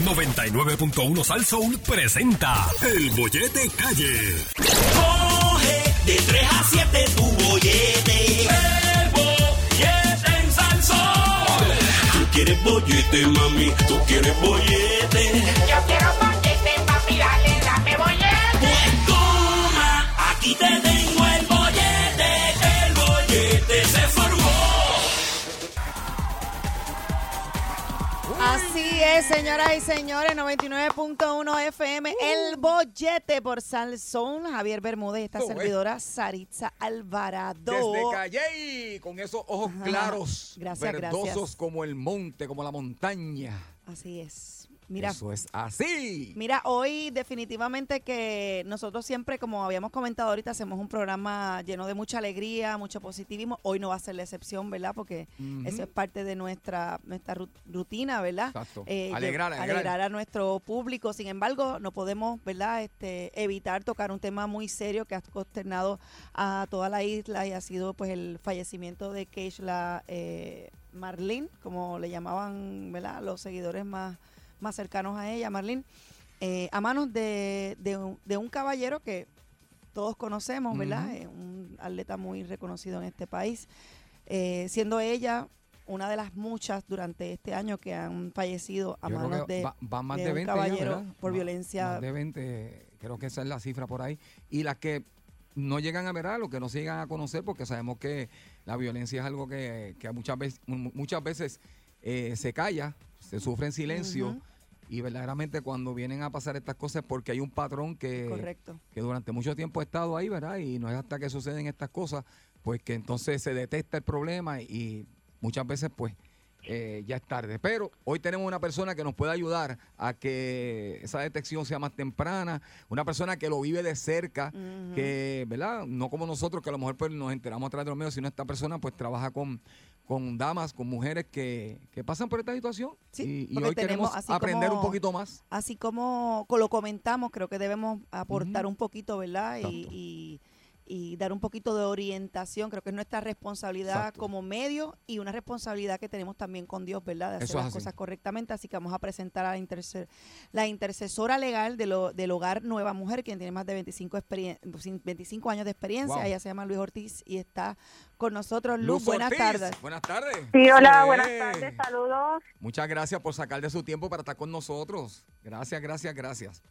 99.1 Sal Soul presenta El Bollete Calle. Coge de 3 a 7 tu bollete. El bollete en Salsón. Tú quieres bollete, mami, tú quieres bollete. Yo quiero bollete, Así es, señoras y señores, 99.1 FM, el bollete por Salsón, Javier Bermúdez, esta servidora Saritza Alvarado. Desde Calle, con esos ojos Ajá. claros, Gracias, verdosos gracias. como el monte, como la montaña. Así es. Mira, Eso es así. Mira, hoy definitivamente que nosotros siempre, como habíamos comentado ahorita, hacemos un programa lleno de mucha alegría, mucho positivismo. Hoy no va a ser la excepción, ¿verdad? Porque eso es parte de nuestra nuestra ru- rutina, ¿verdad? Exacto. Alegrar, alegrar. alegrar a nuestro público. Sin embargo, no podemos, ¿verdad? Este, evitar tocar un tema muy serio que ha consternado a toda la isla y ha sido, pues, el fallecimiento de Keishla eh, Marlene, como le llamaban, ¿verdad? Los seguidores más más cercanos a ella, Marlene, eh, a manos de, de un, de un caballero que todos conocemos, ¿verdad? Eh, un atleta muy reconocido en este país, eh, siendo ella una de las muchas durante este año que han fallecido a Yo manos de, va- van más de de, un 20 ya, caballero por Más- violencia. Más de 20, creo que esa es la cifra por ahí. Y las que no llegan a ver algo, que no se llegan a conocer, porque sabemos que la violencia es algo que, que muchas veces, muchas veces eh, se calla, se sufre en silencio. Y verdaderamente cuando vienen a pasar estas cosas es porque hay un patrón que, Correcto. que durante mucho tiempo ha estado ahí, ¿verdad? Y no es hasta que suceden estas cosas, pues que entonces se detecta el problema y muchas veces pues eh, ya es tarde. Pero hoy tenemos una persona que nos puede ayudar a que esa detección sea más temprana, una persona que lo vive de cerca, que, ¿verdad? No como nosotros que a lo mejor pues, nos enteramos a través de los medios, sino esta persona pues trabaja con, con damas, con mujeres que, que pasan por esta situación. Sí, y, y hoy tenemos, queremos aprender como- un poquito más. Así como co- lo comentamos, creo que debemos aportar un poquito, ¿verdad? Y, y- y dar un poquito de orientación. Creo que es nuestra responsabilidad Exacto. como medio y una responsabilidad que tenemos también con Dios, ¿verdad? De hacer Eso las así. cosas correctamente. Así que vamos a presentar a la, interce- la intercesora legal de lo- del hogar Nueva Mujer, quien tiene más de 25, experien- 25 años de experiencia. Wow. Ella se llama Luis Ortiz y está con nosotros. Luz, Luz buenas Ortiz, tardes. Buenas tardes. Sí, hola, buenas es. tardes, saludos. Muchas gracias por sacar de su tiempo para estar con nosotros. Gracias, gracias, gracias.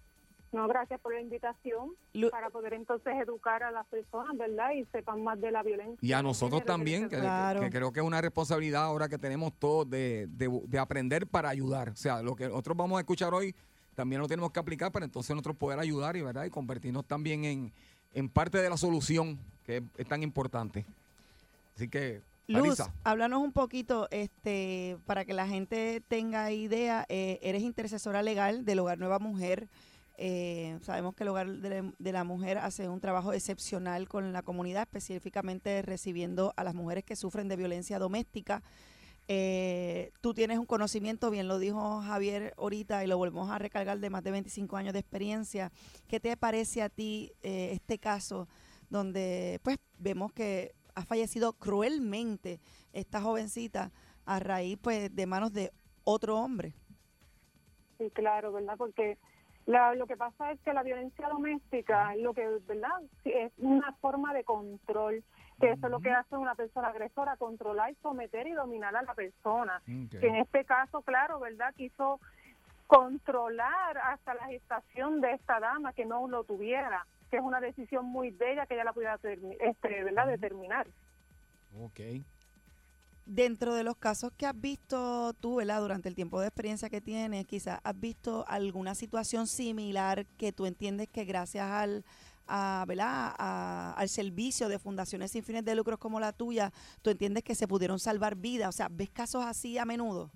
No, gracias por la invitación Lu- para poder entonces educar a las personas, ¿verdad? Y sepan más de la violencia. Y a nosotros también, que, Claro. que creo que es una responsabilidad ahora que tenemos todos de, de- de aprender para ayudar. O sea, lo que nosotros vamos a escuchar hoy también lo tenemos que aplicar para entonces nosotros poder ayudar y, ¿verdad? y convertirnos también en, en parte de la solución que es, es tan importante. Así que, Luz, háblanos un poquito, este, para que la gente tenga idea. eh, eres intercesora legal del Hogar Nueva Mujer. Eh, sabemos que el Hogar de la, Mujer hace un trabajo excepcional con la comunidad, específicamente recibiendo a las mujeres que sufren de violencia doméstica. Eh, tú tienes un conocimiento, bien lo dijo Javier ahorita y lo volvemos a recargar de más de 25 años de experiencia. ¿Qué te parece a ti eh, este caso donde pues vemos que ha fallecido cruelmente esta jovencita a raíz pues de manos de otro hombre? Sí, claro, ¿verdad? Porque la- lo que pasa es que la violencia doméstica, lo que, ¿verdad? Es una forma de control, que eso es lo que hace una persona agresora, controlar, someter y dominar a la persona. Que en este caso, claro, ¿verdad? Quiso controlar hasta la gestación de esta dama, que no lo tuviera, que es una decisión muy bella que ella la pudiera este, ¿verdad? determinar. Ok. Dentro de los casos que has visto tú, ¿verdad? Durante el tiempo de experiencia que tienes, quizás has visto alguna situación similar que tú entiendes que gracias al, a, ¿verdad? a- al servicio de fundaciones sin fines de lucros como la tuya, tú entiendes que se pudieron salvar vidas. O sea, ¿ves casos así a menudo?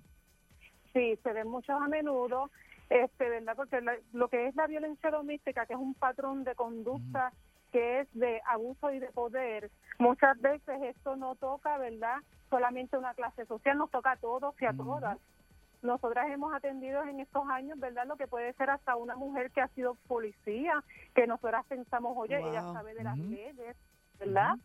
Sí, se ven muchos a menudo, este, ¿verdad? Porque la- lo que es la violencia doméstica, que es un patrón de conducta que es de abuso y de poder, muchas veces esto no toca, ¿verdad? Solamente una clase social, nos toca a todos y a todas. Nosotras hemos atendido en estos años, ¿verdad? Lo que puede ser hasta una mujer que ha sido policía, que nosotras pensamos, oye, ella sabe de las leyes, ¿verdad?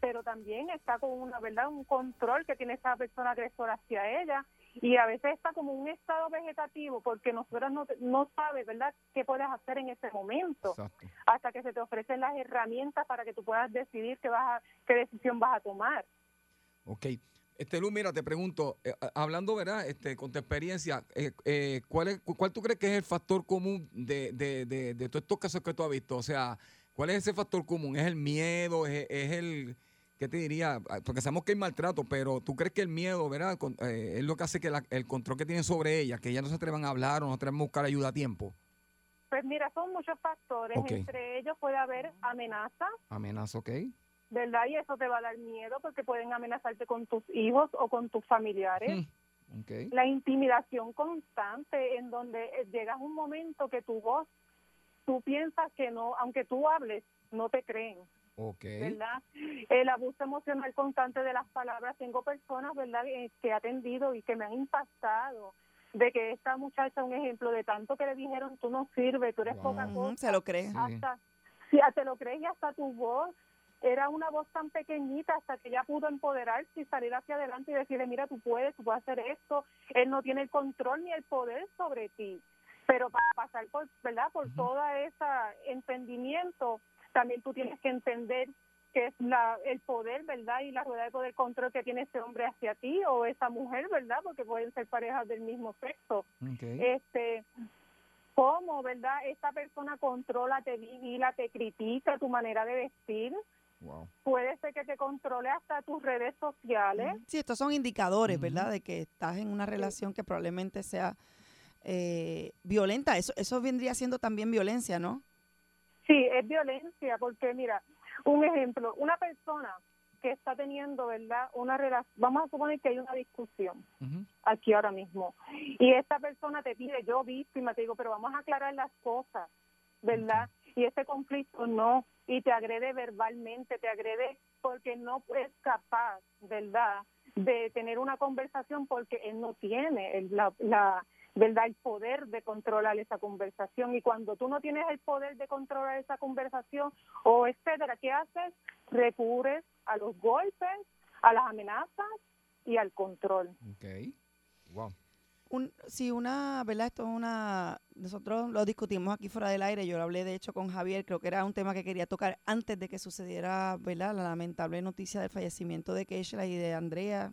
Pero también está con una, ¿verdad? Un control que tiene esa persona agresora hacia ella y a veces está como un estado vegetativo porque nosotros no, no sabes, ¿verdad?, qué puedes hacer en ese momento Exacto. hasta que se te ofrecen las herramientas para que tú puedas decidir qué, vas a, qué decisión vas a tomar. Ok. Este, Luz, mira, te pregunto, eh, hablando, ¿verdad? Este, con tu experiencia, eh, eh, ¿cuál, es, cu- ¿cuál tú crees que es el factor común de, de, de, de todos estos casos que tú has visto? O sea, ¿cuál es ese factor común? ¿Es el miedo? ¿Es, es el, qué te diría? Ah, Porque sabemos que hay maltrato, pero ¿tú crees que el miedo, ¿verdad? Con- eh, es lo que hace que la- el control que tienen sobre ella, que ellas no se atrevan a hablar o no se atrevan a buscar ayuda a tiempo? Pues mira, son muchos factores. Entre ellos puede haber amenazas, Amenaza, ¿ok? ¿Verdad? Y eso te va a dar miedo porque pueden amenazarte con tus hijos o con tus familiares. Mm, Ok. La intimidación constante en donde eh, llegas un momento que tu voz, tú piensas que no, aunque tú hables, no te creen. Ok. ¿verdad? El abuso emocional constante de las palabras. Tengo personas, ¿verdad?, eh, que he atendido y que me han impactado de que esta muchacha, un ejemplo de tanto que le dijeron, tú no sirves, tú eres Wow. poca cosa. se lo cree. Sí. Hasta, si te lo crees y hasta tu voz era una voz tan pequeñita hasta que ella pudo empoderarse y salir hacia adelante y decirle, mira, tú puedes, tú puedes hacer esto. Él no tiene el control ni el poder sobre ti. Pero para pasar por, ¿verdad? Por toda esa entendimiento, también tú tienes que entender que es la, el poder, ¿verdad? Y la rueda de poder control que tiene ese hombre hacia ti o esa mujer, ¿verdad? Porque pueden ser parejas del mismo sexo. Este, cómo, ¿verdad? Esta persona controla, te vigila, te critica tu manera de vestir. Wow. Puede ser que te controle hasta tus redes sociales. Sí, estos son indicadores. ¿verdad? De que estás en una relación que probablemente sea eh, violenta. Eso, eso vendría siendo también violencia, ¿no? Sí, es violencia, porque mira, un ejemplo, una persona que está teniendo, ¿verdad? Una relación, vamos a suponer que hay una discusión aquí ahora mismo, y esta persona te pide, yo víctima, te digo, pero vamos a aclarar las cosas, ¿verdad? Y ese conflicto no, y te agrede verbalmente, te agrede porque no es capaz, ¿verdad?, de tener una conversación porque él no tiene el- la, la verdad el poder de controlar esa conversación y cuando tú no tienes el poder de controlar esa conversación o etcétera qué haces recurres a los golpes a las amenazas y al control Ok. Wow. Un, sí, una, ¿verdad? Esto es una, nosotros lo discutimos aquí fuera del aire, yo lo hablé de hecho con Javier, creo que era un tema que quería tocar antes de que sucediera, ¿verdad? La lamentable noticia del fallecimiento de Keishla y de Andrea,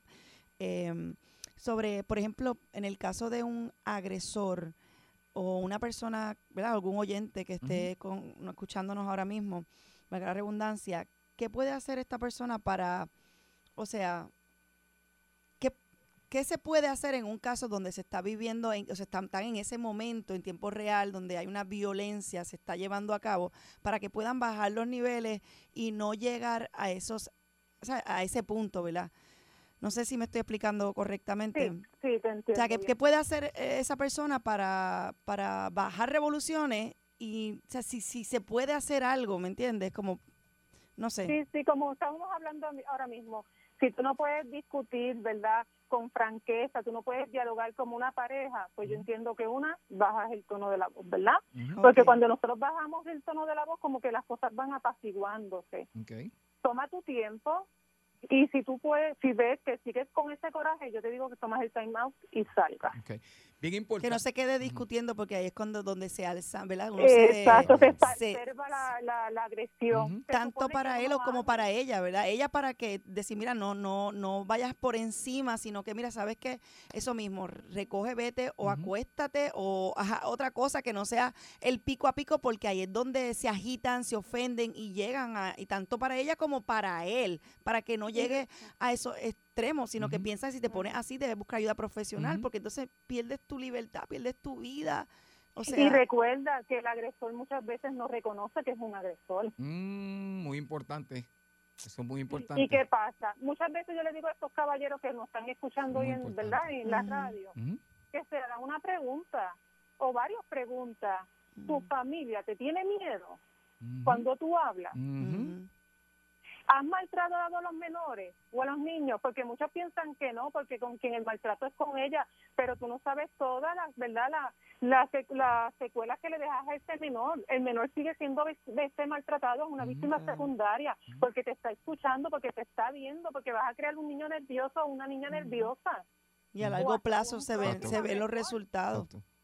em, sobre, por ejemplo, en el caso de un agresor o una persona, ¿verdad? Algún oyente que esté con, no, escuchándonos ahora mismo, valga la redundancia, ¿qué puede hacer esta persona para, o sea, ¿qué, ¿Qué se puede hacer en un caso donde se está viviendo, en, o sea, están, están en ese momento, en tiempo real, donde hay una violencia, se está llevando a cabo, para que puedan bajar los niveles y no llegar a esos, o sea, a ese punto, ¿verdad? No sé si me estoy explicando correctamente. sí sí te entiendo O sea, ¿qué, puede hacer eh, esa persona para, para bajar revoluciones? Y, o sea, si, si se puede hacer algo, ¿me entiendes? Como, no sé. Sí, sí, como estamos hablando ahora mismo, si tú no puedes discutir, ¿verdad? Con franqueza, tú no puedes dialogar como una pareja, pues yo entiendo que una, bajas el tono de la voz, ¿verdad? Porque cuando nosotros bajamos el tono de la voz, como que las cosas van apaciguándose. Toma tu tiempo y si tú puedes, si ves que sigues con ese coraje, yo te digo que tomas el time out y salgas. Bien importante. Que no se quede discutiendo porque ahí es cuando donde se alza, ¿verdad? Uno se- Exacto, se se- exacerba la, la, la agresión. Tanto para él o como para ella, ¿verdad? Ella para que decir, mira, no, no, no vayas por encima, sino que mira, sabes que eso mismo, recoge, vete o acuéstate o ajá, otra cosa que no sea el pico a pico, porque ahí es donde se agitan, se ofenden y llegan a, y tanto para ella como para él, para que no llegue a esos extremos, sino que Ujú. piensa si te pones así debes buscar ayuda profesional, porque entonces pierdes tu libertad, pierdes tu vida. O sea, y recuerda que el agresor muchas veces no reconoce que es un agresor. Mm, muy importante. Eso es muy importante. ¿Y qué pasa? Muchas veces yo le digo a estos caballeros que nos están escuchando Muy hoy en. ¿verdad? en la radio, que se hagan una pregunta o varias preguntas. ¿Tu familia te tiene miedo cuando tú hablas? ¿Has maltratado a los menores o a los niños? Porque muchos piensan que no, porque con quien el maltrato es con ella, pero tú no sabes todas las, ¿verdad? La, las sec- las secuelas que le dejas a ese menor. El menor sigue siendo este maltratado, es una Ujú. víctima secundaria, porque te está escuchando, porque te está viendo, porque vas a crear un niño nervioso o una niña nerviosa. Y a largo plazo se ven, se ven los resultados. Exacto.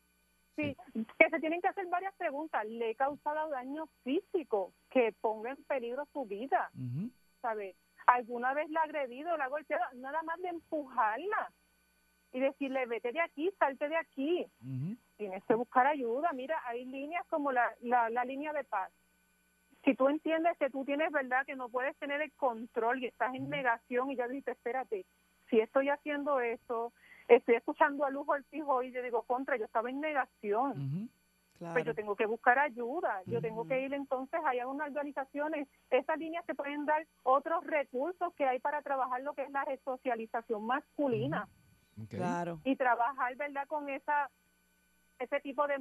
Sí, que se tienen que hacer varias preguntas. ¿Le he causado daño físico que ponga en peligro su vida? Ujú. ¿Sabe? ¿Alguna vez la ha agredido, la ha golpeado? Nada más de empujarla y decirle, vete de aquí, salte de aquí. Tienes que buscar ayuda. Mira, hay líneas como la, la, la línea de paz. Si tú entiendes que tú tienes verdad, que no puedes tener el control y estás en negación y ya dices, espérate, si estoy haciendo eso, estoy escuchando a Luz Ortiz hoy y yo digo, contra, yo estaba en negación. Claro. Pues yo tengo que buscar ayuda, yo tengo que ir entonces, hay algunas organizaciones, esas líneas te pueden dar otros recursos que hay para trabajar lo que es la resocialización masculina. Claro. y trabajar, ¿verdad?, con esa ese tipo de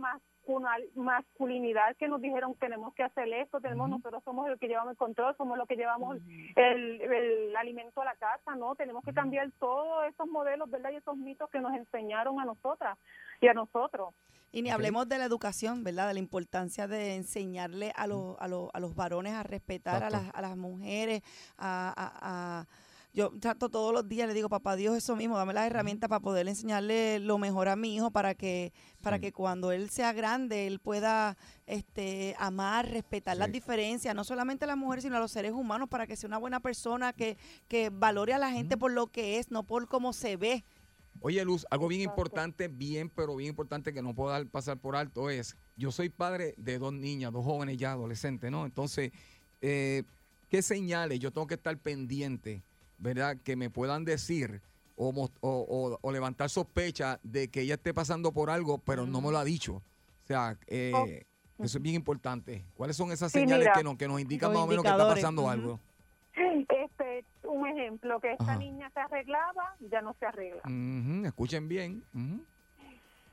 masculinidad que nos dijeron tenemos que hacer esto, tenemos nosotros somos los que llevamos el control, somos los que llevamos el, el alimento a la casa, ¿no? Tenemos que cambiar todos esos modelos, ¿verdad? Y esos mitos que nos enseñaron a nosotras y a nosotros. Y ni hablemos de la educación, ¿verdad? De la importancia de enseñarle a los, a los, a los varones a respetar a las, a las mujeres, a, a- a- Yo trato todos los días, le digo, papá Dios, eso mismo, dame las herramientas para poder enseñarle lo mejor a mi hijo para que, para Sí. que cuando él sea grande, él pueda este, amar, respetar las diferencias, no solamente a las mujeres, sino a los seres humanos, para que sea una buena persona, que, que valore a la gente por lo que es, no por cómo se ve. Oye, Luz, algo bien Exacto. importante, bien, pero bien importante que no puedo dar, pasar por alto es, yo soy padre de dos niñas, dos jóvenes ya adolescentes, ¿no? Entonces, eh, ¿qué señales yo tengo que estar pendiente, ¿verdad? Que me puedan decir o, o- o- o levantar sospecha de que ella esté pasando por algo, pero no me lo ha dicho. O sea, eh, Oh. eso es bien importante. ¿Cuáles son esas Sí, señales mira. que nos, que nos indican más o menos que está pasando algo? Este, un ejemplo, que esta Ajá. niña se arreglaba, ya no se arregla. Escuchen bien.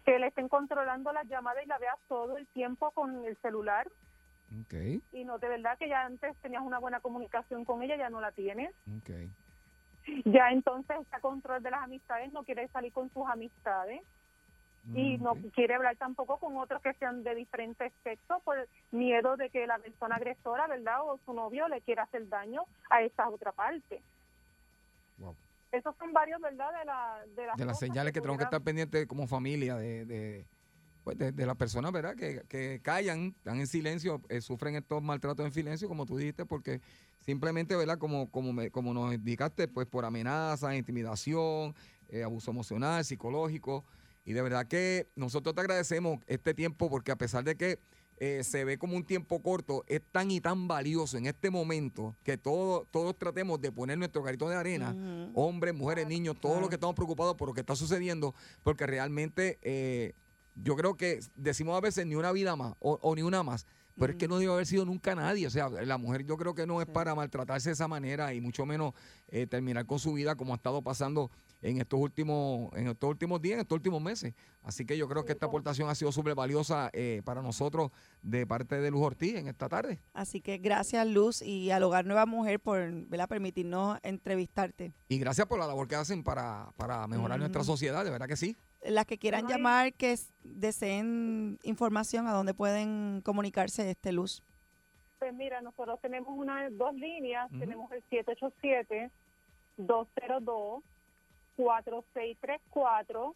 Que le estén controlando las llamadas y la veas todo el tiempo con el celular Ok, y no de verdad que ya antes tenías una buena comunicación con ella, ya no la tienes. ok. Ya entonces está control de las amistades, no quiere salir con sus amistades y no Ok. quiere hablar tampoco con otros que sean de diferentes sexos por miedo de que la persona agresora, ¿verdad? O su novio le quiera hacer daño a esa otra parte. Wow. Esos son varios, ¿verdad? De, la, de las, de las cosas señales que tenemos que estar pendientes como familia de, de, pues de, de las personas, ¿verdad? Que, que callan, están en silencio, eh, sufren estos maltratos en silencio, como tú dijiste, porque simplemente, ¿verdad? Como, como, me- como nos indicaste, pues por amenazas, intimidación, eh, abuso emocional, psicológico. Y de verdad que nosotros te agradecemos este tiempo porque a pesar de que eh, se ve como un tiempo corto, es tan y tan valioso en este momento que todos, todos tratemos de poner nuestro carito de arena hombres, mujeres, niños, todos los que estamos preocupados por lo que está sucediendo, porque realmente eh, yo creo que decimos a veces ni una vida más o, o ni una más, pero es que no debe haber sido nunca nadie. O sea, la mujer yo creo que no es Sí. para maltratarse de esa manera y mucho menos eh, terminar con su vida como ha estado pasando en estos últimos en estos últimos días, en estos últimos meses. Así que yo creo que esta aportación ha sido súper valiosa eh, para nosotros de parte de Luz Ortiz en esta tarde. Así que gracias Luz y al Hogar Nueva Mujer por ¿verdad? permitirnos entrevistarte. Y gracias por la labor que hacen para, para mejorar nuestra sociedad, de verdad que sí. Las que quieran llamar, que es- deseen información, ¿a dónde pueden comunicarse este Luz? Pues mira, nosotros tenemos una, dos líneas, Ujú. tenemos el 787-202-4634,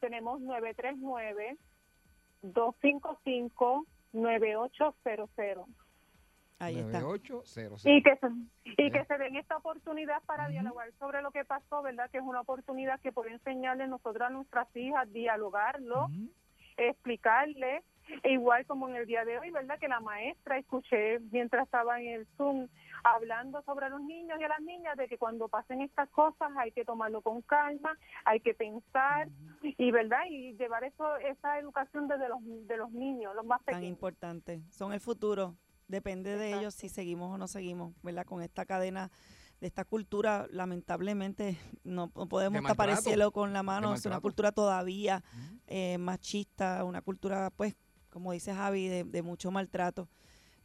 tenemos 939-255-9800. Ahí está. 9800. Y que se, y que se den esta oportunidad para dialogar sobre lo que pasó, ¿verdad? Que es una oportunidad que puede enseñarle nosotros a nuestras hijas, dialogarlo, Ujú. explicarle, e igual como en el día de hoy, ¿verdad? Que la maestra escuché mientras estaba en el Zoom hablando sobre los niños y a las niñas de que cuando pasen estas cosas hay que tomarlo con calma, hay que pensar y, ¿verdad? Y llevar eso esa educación desde los de los niños, los más Tan pequeños. importante. Son el futuro. Depende de ellos si seguimos o no seguimos, ¿verdad? Con esta cadena de esta cultura, lamentablemente, no, no podemos De tapar el cielo con la mano. Es una cultura todavía eh, machista, una cultura, pues, como dice Javi, de, de mucho maltrato.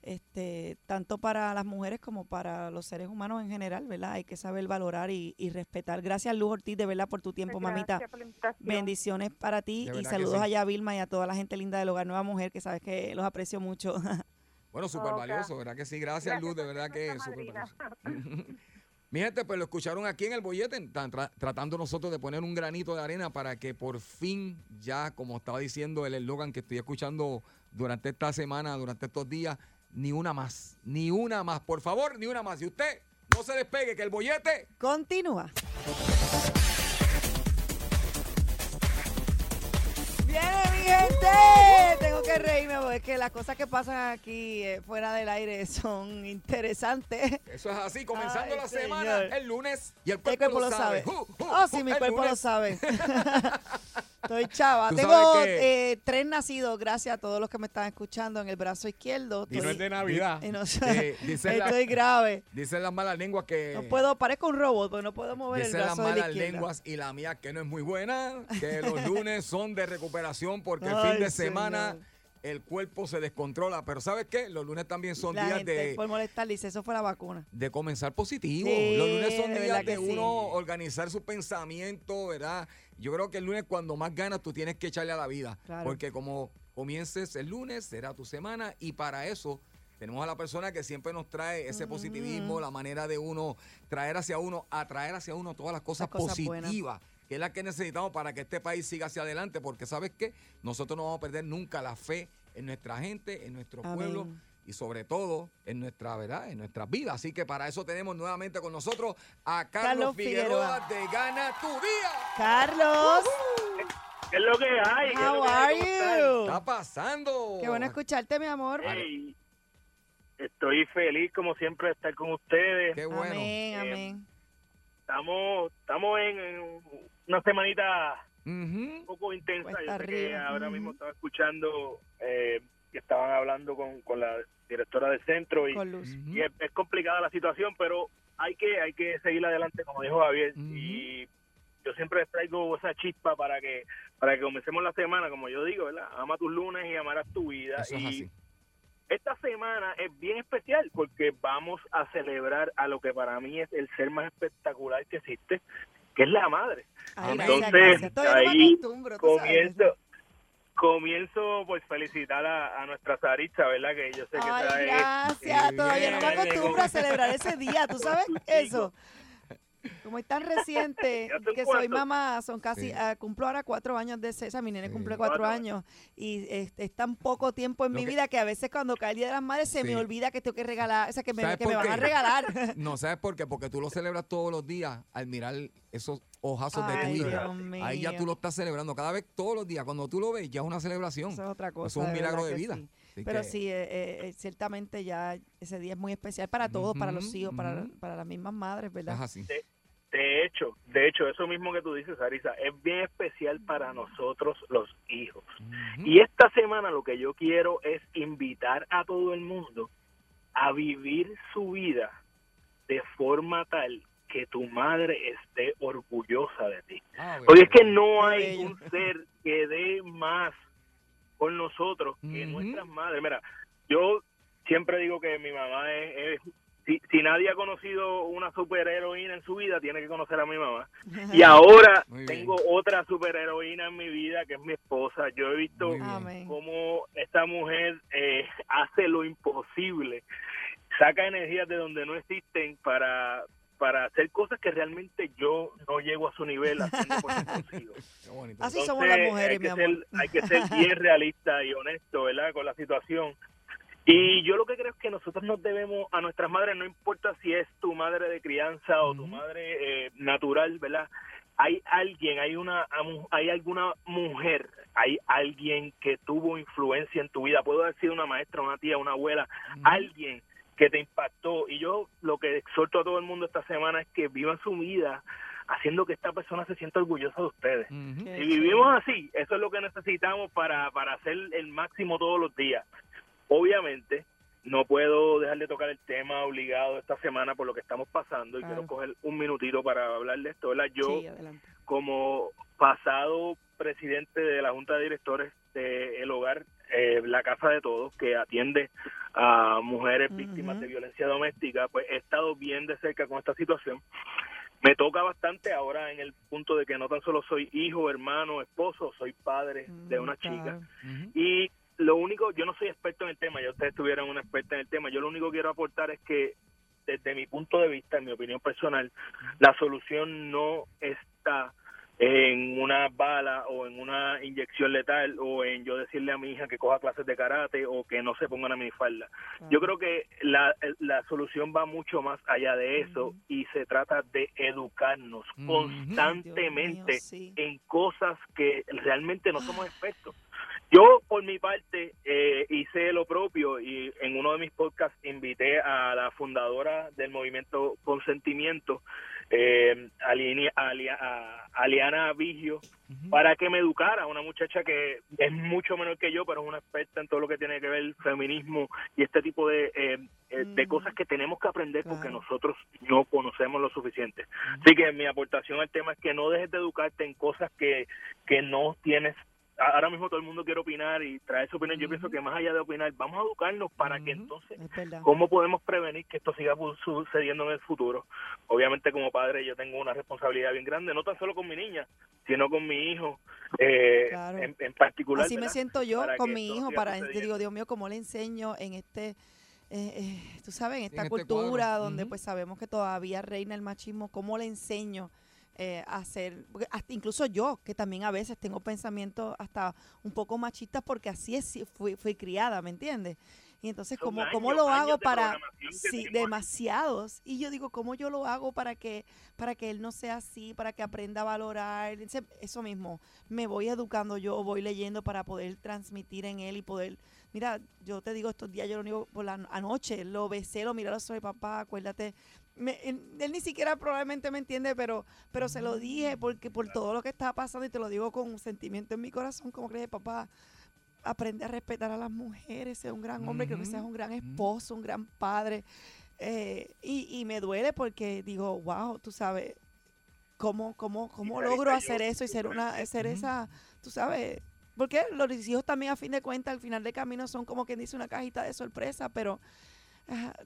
Este, tanto para las mujeres como para los seres humanos en general, ¿verdad? Hay que saber valorar y, y respetar. Gracias, Luz Ortiz, de verdad, por tu tiempo, Pues mamita. gracias invitación. Bendiciones para ti y saludos sí. a Vilma y a toda la gente linda del Hogar Nueva Mujer, que sabes que los aprecio mucho. Bueno, súper valioso, ¿verdad que sí? Gracias, Gracias Luz, de verdad que es súper valioso. Mi gente, pues lo escucharon aquí en el bollete, tan- tra- tratando nosotros de poner un granito de arena para que por fin ya, como estaba diciendo el eslogan que estoy escuchando durante esta semana, durante estos días, ni una más, ni una más, por favor, ni una más. Y usted no se despegue, que el bollete Continúa. Viene mi gente. Tengo que reírme porque es que las cosas que pasan aquí eh, fuera del aire son interesantes. Eso es así, comenzando Ay, la señor. semana el lunes y el El cuerpo, cuerpo lo sabe. Uh, uh, Oh, sí, uh, mi cuerpo lo sabe. Estoy chava. Tengo eh, tres nacidos, gracias a todos los que me están escuchando en el brazo izquierdo. Y no es de Navidad. y no- Eh, dicen, la- estoy grave. dicen las malas lenguas que... No puedo, parezco un robot, porque no puedo mover el Dicen las brazo de la malas izquierda. lenguas y la mía que no es muy buena, que los lunes son de recuperación porque el fin de semana señor. El cuerpo se descontrola. Pero ¿sabes qué? Los lunes también son La días gente de, por molestar dice, eso fue la vacuna. de comenzar positivo. Sí, los lunes son de días de sí. uno organizar su pensamiento, ¿verdad? Yo creo que el lunes cuando más ganas tú tienes que echarle a la vida. Claro. Porque como comiences el lunes, será tu semana y para eso... Tenemos a la persona que siempre nos trae ese positivismo, la manera de uno traer hacia uno, atraer hacia uno todas las cosas, Las cosas buenas. Que es la que necesitamos para que este país siga hacia adelante, porque sabes qué, nosotros no vamos a perder nunca la fe en nuestra gente, en nuestro Amén. pueblo y sobre todo en nuestra verdad, en nuestras vidas. Así que para eso tenemos nuevamente con nosotros a Carlos, Carlos Figueroa, Figueroa. de Gana tu Día. Carlos, ¿Qué es lo que hay? ¿Qué es how lo que are hay? ¿Cómo están? you? está pasando? Qué bueno escucharte, mi amor. Estoy feliz como siempre de estar con ustedes. Qué bueno. Amén, Eh, amén. Estamos estamos en, en una semanita un poco intensa. Cuesta Yo sé que ahora mismo estaba escuchando eh, que estaban hablando con, con la directora del centro y, y es, es complicada la situación, pero hay que hay que seguir adelante como dijo Javier y yo siempre les traigo esa chispa para que para que comencemos la semana, como yo digo, ¿verdad? Ama tus lunes y amarás tu vida Eso es y así. esta semana es bien especial porque vamos a celebrar a lo que para mí es el ser más espectacular que existe, que es la madre. Ay, gracias, Entonces, gracias. No ahí. Comienzo, comienzo pues felicitar a, a nuestra Saritza, ¿verdad? Que yo sé que Ay, trae gracias. Todavía no me acostumbro a celebrar ese día, ¿tú sabes eso? Como es tan reciente ¿Ya son que soy mamá, son casi, Sí. ah, cumplo ahora cuatro años de César, mi nene Sí. cumple cuatro años y es, es tan poco tiempo en Lo mi que- vida que a veces cuando cae el Día de las Madres se Sí. me olvida que tengo que regalar, o sea, que me, ¿Sabes que me por van a regalar. No, ¿sabes por qué? Porque tú lo celebras todos los días al mirar esos ojazos de tu hija. Ahí ya tú lo estás celebrando. Cada vez, todos los días, cuando tú lo ves, ya es una celebración. Eso es otra cosa. Eso es un milagro de vida. sí. Así Pero que- sí, eh, eh, eh, ciertamente ya ese día es muy especial para todos, para los hijos, para, para las mismas madres, Es ¿verdad? así. De hecho, de hecho, eso mismo que tú dices, Sarisa, es bien especial para nosotros los hijos. Y esta semana lo que yo quiero es invitar a todo el mundo a vivir su vida de forma tal que tu madre esté orgullosa de ti. Ah, Porque es que no hay un ser que dé más por nosotros que nuestras madres. Mira, yo siempre digo que mi mamá es... es- si, si nadie ha conocido una superheroína en su vida, tiene que conocer a mi mamá. Y ahora tengo otra superheroína en mi vida, que es mi esposa. Yo he visto cómo esta mujer eh, hace lo imposible, saca energías de donde no existen para para hacer cosas que realmente yo no llego a su nivel haciendo por. Así somos las mujeres, hay mi que amor. ser- hay que ser bien realista y honesto, ¿verdad? Con la situación. Y yo lo que creo es que nosotros nos debemos a nuestras madres, no importa si es tu madre de crianza o tu madre eh, natural, ¿verdad? Hay alguien, hay una, amu- hay alguna mujer, hay alguien que tuvo influencia en tu vida. Puedo haber sido una maestra, una tía, una abuela, alguien que te impactó. Y yo lo que exhorto a todo el mundo esta semana es que vivan su vida haciendo que esta persona se sienta orgullosa de ustedes. Qué Si vivimos así, eso es lo que necesitamos para, para hacer el máximo todos los días. Obviamente, no puedo dejar de tocar el tema obligado esta semana por lo que estamos pasando y Claro. quiero coger un minutito para hablar de esto. ¿verdad? Yo, Sí, como pasado presidente de la Junta de Directores de El Hogar, eh, la Casa de Todos, que atiende a mujeres víctimas de violencia doméstica, pues he estado bien de cerca con esta situación. Me toca bastante ahora en el punto de que no tan solo soy hijo, hermano, esposo, soy padre de Mm, una chica. Y lo único, yo no soy experto en el tema, ya ustedes tuvieron una experta en el tema, yo lo único que quiero aportar es que desde mi punto de vista, en mi opinión personal, la solución no está en una bala o en una inyección letal o en yo decirle a mi hija que coja clases de karate o que no se ponga una minifalda. Yo creo que la, la solución va mucho más allá de eso y se trata de educarnos constantemente Dios mío, sí. en cosas que realmente no somos expertos. Yo, por mi parte, eh, hice lo propio y en uno de mis podcasts invité a la fundadora del movimiento Consentimiento, eh, a Aliana Vigio, para que me educara, una muchacha que es mucho menor que yo, pero es una experta en todo lo que tiene que ver feminismo y este tipo de, eh, eh, de Mm. cosas que tenemos que aprender porque nosotros no conocemos lo suficiente. Así que mi aportación al tema es que no dejes de educarte en cosas que, que no tienes. Ahora mismo todo el mundo quiere opinar y traer su opinión. Yo pienso que más allá de opinar, vamos a educarnos para que entonces. ¿Cómo podemos prevenir que esto siga sucediendo en el futuro? Obviamente como padre yo tengo una responsabilidad bien grande, no tan solo con mi niña, sino con mi hijo eh, Claro. en, en particular. Así me siento yo Para con mi hijo para sucediendo. digo Dios mío cómo le enseño en este eh, eh, tú sabes en esta este cultura cuadro. donde pues sabemos que todavía reina el machismo cómo le enseño eh, hacer hasta incluso yo que también a veces tengo pensamientos hasta un poco machistas porque así es fui, fui criada ¿me entiendes? y entonces cómo, años, cómo lo hago para sí demasiados y yo digo cómo yo lo hago para que para que él no sea así para que aprenda a valorar eso mismo me voy educando yo, voy leyendo para poder transmitir en él y poder, mira, yo te digo estos días, yo lo único por la anoche, lo besé, lo miré a los ojos, papá, acuérdate, me- él, ni siquiera probablemente me entiende, pero, pero se lo dije porque por todo lo que estaba pasando y te lo digo con un sentimiento en mi corazón, como crees, papá, aprende a respetar a las mujeres, sea un gran hombre, creo que seas un gran esposo, un gran padre. eh, y, y me duele porque digo, wow, tú sabes, ¿cómo, cómo, cómo logro yo- hacer eso y ser una, ser esa, tú sabes? Porque los hijos también a fin de cuentas, al final de camino son como quien dice una cajita de sorpresa, pero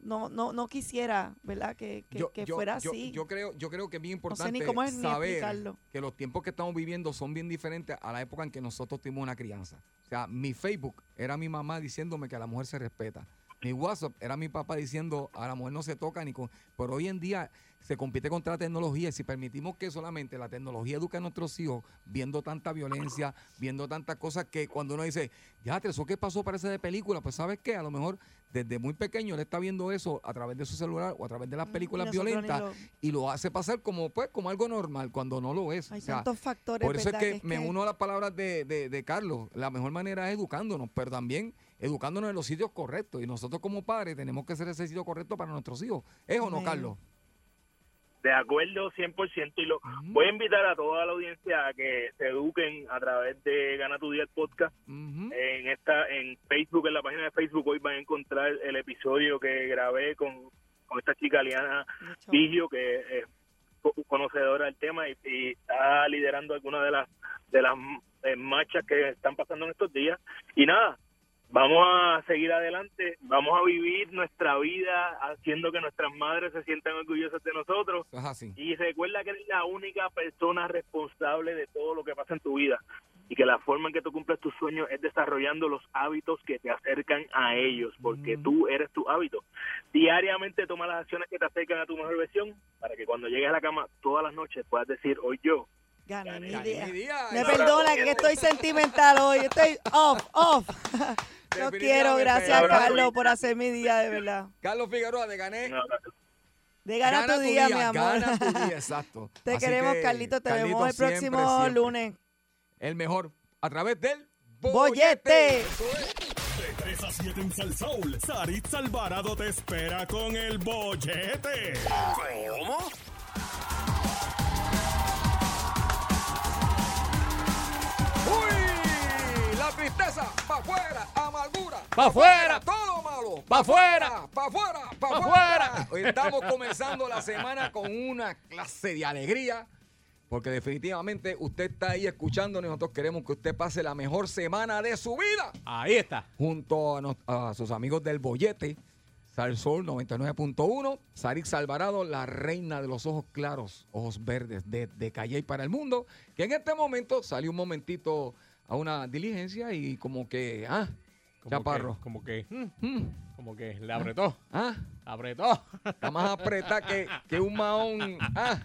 no, no, no quisiera, ¿verdad? Que, que, Yo- que yo- fuera yo- así. Yo creo, yo creo que es bien no sé ni importante cómo es ni saber que los tiempos que estamos viviendo son bien diferentes a la época en que nosotros tuvimos una crianza. O sea, mi Facebook era mi mamá diciéndome que a la mujer se respeta. Mi WhatsApp era mi papá diciendo a la mujer no se toca ni con... Pero hoy en día se compite contra la tecnología y si permitimos que solamente la tecnología eduque a nuestros hijos viendo tanta violencia, viendo tantas cosas que cuando uno dice, ya, eso que pasó parece de película, pues ¿sabes qué? A lo mejor desde muy pequeño él está viendo eso a través de su celular o a través de las Mm, y películas violentas lo- y lo hace pasar como pues como algo normal cuando no lo es. Hay O sea, tantos factores, por eso es que, me uno a las palabras de, de- de Carlos. La mejor manera es educándonos, pero también educándonos en los sitios correctos. Y nosotros como padres tenemos que ser ese sitio correcto para nuestros hijos. ¿Es o no. Carlos? De acuerdo, 100%. Y lo voy a invitar a toda la audiencia a que se eduquen a través de Gana tu Día el podcast. En esta en Facebook, en la página de Facebook, hoy van a encontrar el episodio que grabé con, con esta chica Liana. Vigio, que es co- conocedora del tema y, y está liderando algunas de las de las eh, marchas que están pasando en estos días. Y nada, vamos a seguir adelante, vamos a vivir nuestra vida haciendo que nuestras madres se sientan orgullosas de nosotros. Es así. Y recuerda que eres la única persona responsable de todo lo que pasa en tu vida y que la forma en que tú cumples tus sueños es desarrollando los hábitos que te acercan a ellos, porque Mm. tú eres tu hábito. Diariamente toma las acciones que te acercan a tu mejor versión para que cuando llegues a la cama todas las noches puedas decir, hoy yo. Gané mi Gané día. mi día. Me perdona que estoy sentimental hoy. Estoy off, off. Lo quiero. Gracias, Abrazo. Carlos, por hacer mi día, de verdad. Carlos Figueroa de Gané. De gana, tu día, mi amor. Gana tu día, exacto. Te Así queremos, que, Carlito. Te Carlito, vemos el siempre, próximo siempre. lunes. El mejor a través del Bollete. Es. De 3 a 7 en Salsoul, Saritza Alvarado te espera con el bollete. ¿Cómo? Tristeza, pa' afuera, amargura. ¡Pa' afuera! Todo lo malo. ¡Pa' afuera! ¡Pa' afuera! ¡Pa' ¡Pa' afuera! Hoy estamos comenzando la semana con una clase de alegría. Porque definitivamente usted está ahí escuchando. Nosotros queremos que usted pase la mejor semana de su vida. Ahí está. Junto a, nos- a sus amigos del Bollete. Salsol 99.1, Sarix Alvarado, la reina de los ojos claros, ojos verdes de, de Calle para el mundo, que en este momento salió un momentito a una diligencia y como que, ah, Como Chaparro. Que, como que, mm, Mm. como que le apretó, Ah, apretó. está más apretada que, que un mahón. Ah,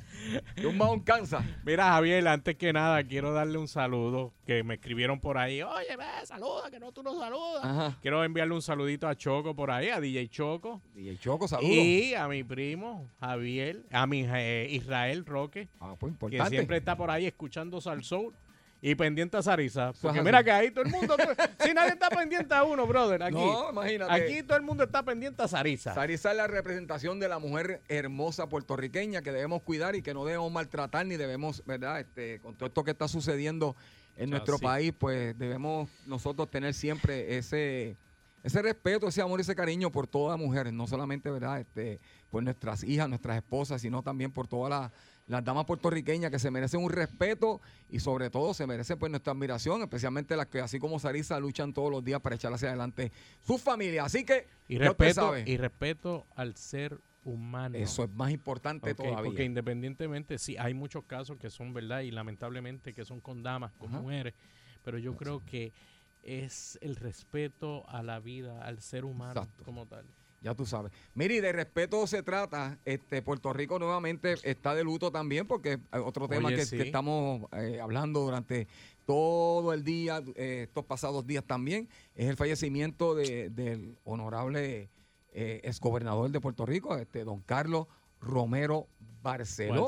que un mahón cansa. Mira, Javier, antes que nada, quiero darle un saludo que me escribieron por ahí. Oye, ve, saluda, que no tú no saludas. Ajá. Quiero enviarle un saludito a Choco por ahí, a DJ Choco. DJ Choco, saludos. Y a mi primo, Javier, a mi eh, Israel Roque, Ah, pues que siempre está por ahí escuchando Salsoul y pendiente a Sarisa. Porque mira que ahí todo el mundo, si nadie está pendiente a uno, brother, aquí. No, imagínate. Aquí todo el mundo está pendiente a Sarisa. Sarisa es la representación de la mujer hermosa puertorriqueña que debemos cuidar y que no debemos maltratar ni debemos, ¿verdad? Este, con todo esto que está sucediendo en nuestro país, pues debemos nosotros tener siempre ese ese respeto, ese amor, ese cariño por toda mujer, no solamente, ¿verdad? Este, por nuestras hijas, nuestras esposas, sino también por todas las, las damas puertorriqueñas que se merecen un respeto y sobre todo se merecen pues nuestra admiración, especialmente las que así como Sarisa luchan todos los días para echar hacia adelante su familia. Así que Y respeto, y respeto al ser humano. Eso es más importante Ok, todavía. Porque independientemente, sí, hay muchos casos que son verdad y lamentablemente que son con damas, con Ajá. mujeres, pero yo creo que es el respeto a la vida, al ser humano Exacto. como tal. Ya tú sabes. Mire, y de respeto se trata. Este, Puerto Rico nuevamente está de luto también, porque hay otro tema Oye, que, sí. que estamos eh, hablando durante todo el día, eh, estos pasados días también, es el fallecimiento de- del honorable eh, exgobernador de Puerto Rico, este, don Carlos Romero Barceló.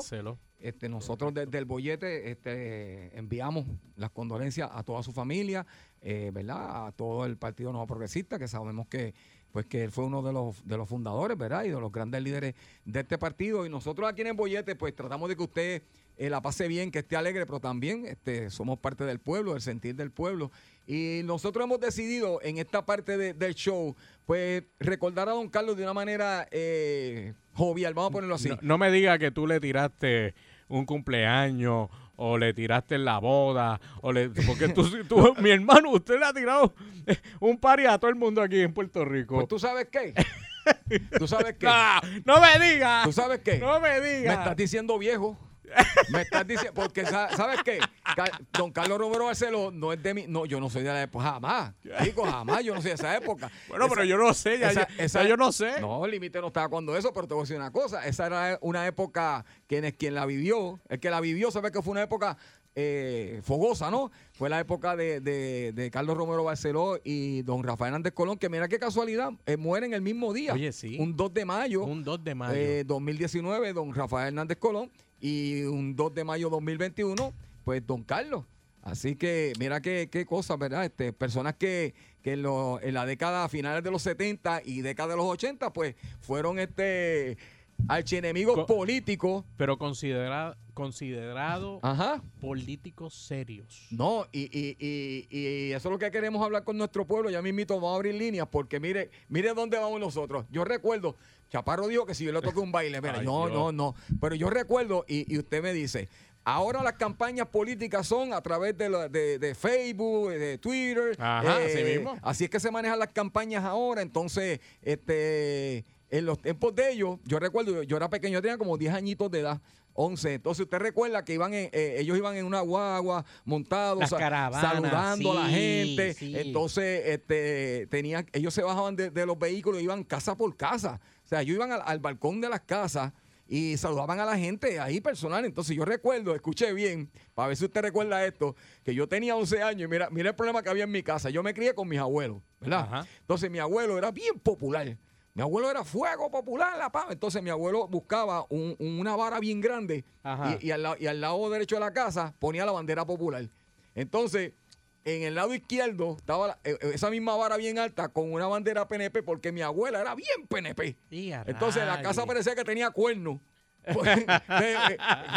Este, nosotros desde el bollete este, enviamos las condolencias a toda su familia, eh, ¿verdad? A todo el Partido Nuevo Progresista, que sabemos que pues que él fue uno de los, de los fundadores, ¿verdad? Y de los grandes líderes de este partido. Y nosotros aquí en bollete, pues tratamos de que usted eh, la pase bien, que esté alegre, pero también este, somos parte del pueblo, del sentir del pueblo. Y nosotros hemos decidido en esta parte de- del show, pues recordar a don Carlos de una manera eh, jovial, vamos a ponerlo así. No, no me diga que tú le tiraste un cumpleaños o le tiraste en la boda o le porque tú, tú- mi hermano usted le ha tirado un pari a todo el mundo aquí en Puerto Rico. Pues tú sabes qué. ¿Tú sabes qué? Ah, no me digas. ¿Tú sabes qué? No me Me digas. estás diciendo viejo. Me estás diciendo, porque sa- ¿sabes qué? Don Carlos Romero Barceló no es de mi, no, yo no soy de la época, jamás. Digo, jamás, yo no soy de esa época. Bueno, pero yo no sé, ya, esa- ya- esa- ya yo no sé. No, el límite no estaba cuando eso, pero te voy a decir una cosa. Esa era una época, quien, es- quien la vivió, el que la vivió sabe que fue una época eh, fogosa, ¿no? Fue la época de, de- de Carlos Romero Barceló y don Rafael Hernández Colón, que mira qué casualidad, eh, mueren el mismo día. Oye, sí. Un 2 de mayo. Un 2 de mayo. Eh, 2019, don Rafael Hernández Colón, y un 2 de mayo 2021, pues don Carlos. Así que mira qué, qué cosas, ¿verdad? Este, personas que, que en, lo- en la década, finales de los 70 y década de los 80, pues fueron este archienemigos Co- políticos. pero considera, considerado Ajá. políticos serios. No, y, y, y, y eso es lo que queremos hablar con nuestro pueblo. Ya mismito vamos a abrir líneas porque mire, mire dónde vamos nosotros. Yo recuerdo, Chaparro dijo que si yo le toque un baile, mira, Ay, no, Dios. no, no. Pero yo recuerdo, y, y usted me dice, ahora las campañas políticas son a través de, la- de, de Facebook, de Twitter. eh, Ajá, así mismo. Así es que se manejan las campañas ahora. Entonces, este, en los tiempos de ellos, yo recuerdo, yo, yo era pequeño, yo tenía como 10 añitos de edad. 11. Entonces usted recuerda que iban en- eh, ellos iban en una guagua montados, saludando a la gente. sí. Entonces, este, tenían, ellos se bajaban de, de los vehículos, iban casa por casa. O sea, ellos iban al, al balcón de las casas y saludaban a la gente ahí personal. Entonces yo recuerdo, escuché bien, para ver si usted recuerda esto, que yo tenía 11 años y mira, mira el problema que había en mi casa. Yo me crié con mis abuelos, ¿verdad? Ajá. Entonces mi abuelo era bien popular. Mi abuelo era fuego popular, la pava. Entonces mi abuelo buscaba un- una vara bien grande Ajá. y, y al, lado- y al lado derecho de la casa ponía la bandera popular. Entonces, en el lado izquierdo estaba la- eh, eh, esa misma vara bien alta con una bandera PNP porque mi abuela era bien PNP. Entonces la casa parecía que tenía cuernos. Pues,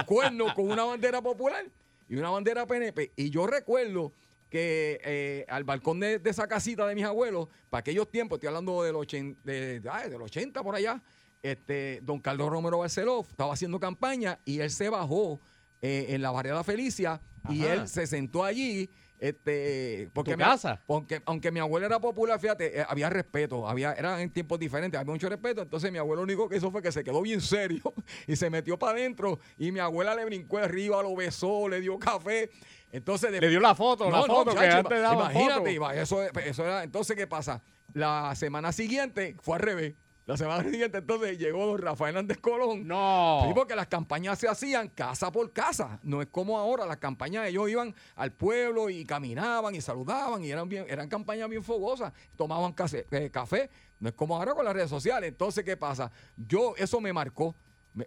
cuernos con una bandera popular y una bandera PNP. Y yo recuerdo que eh, al balcón de, de esa casita de mis abuelos, para aquellos tiempos, estoy hablando del 80, de, ay, del 80 por allá, este, don Carlos Romero Barceló estaba haciendo campaña y él se bajó eh, en la barriada Felicia y él se sentó allí Este, porque ¿Tu mi- casa? Porque, aunque mi abuelo era popular, fíjate, eh, había respeto, había, eran en tiempos diferentes, había mucho respeto. Entonces mi abuelo lo único que hizo fue que se quedó bien serio y se metió para adentro. Y mi abuela le brincó arriba, lo besó, le dio café. Entonces Le dio la foto, la foto que muchacho, antes daba Imagínate, foto. iba, eso, eso era. Entonces, ¿qué pasa? La semana siguiente fue al revés. La semana siguiente, entonces llegó don Rafael Hernández Colón. No. Sí, porque las campañas se hacían casa por casa. No es como ahora. Las campañas, ellos iban al pueblo y caminaban y saludaban y eran bien, eran campañas bien fogosas. Tomaban case- eh, café. No es como ahora con las redes sociales. Entonces, ¿qué pasa? Yo, eso me marcó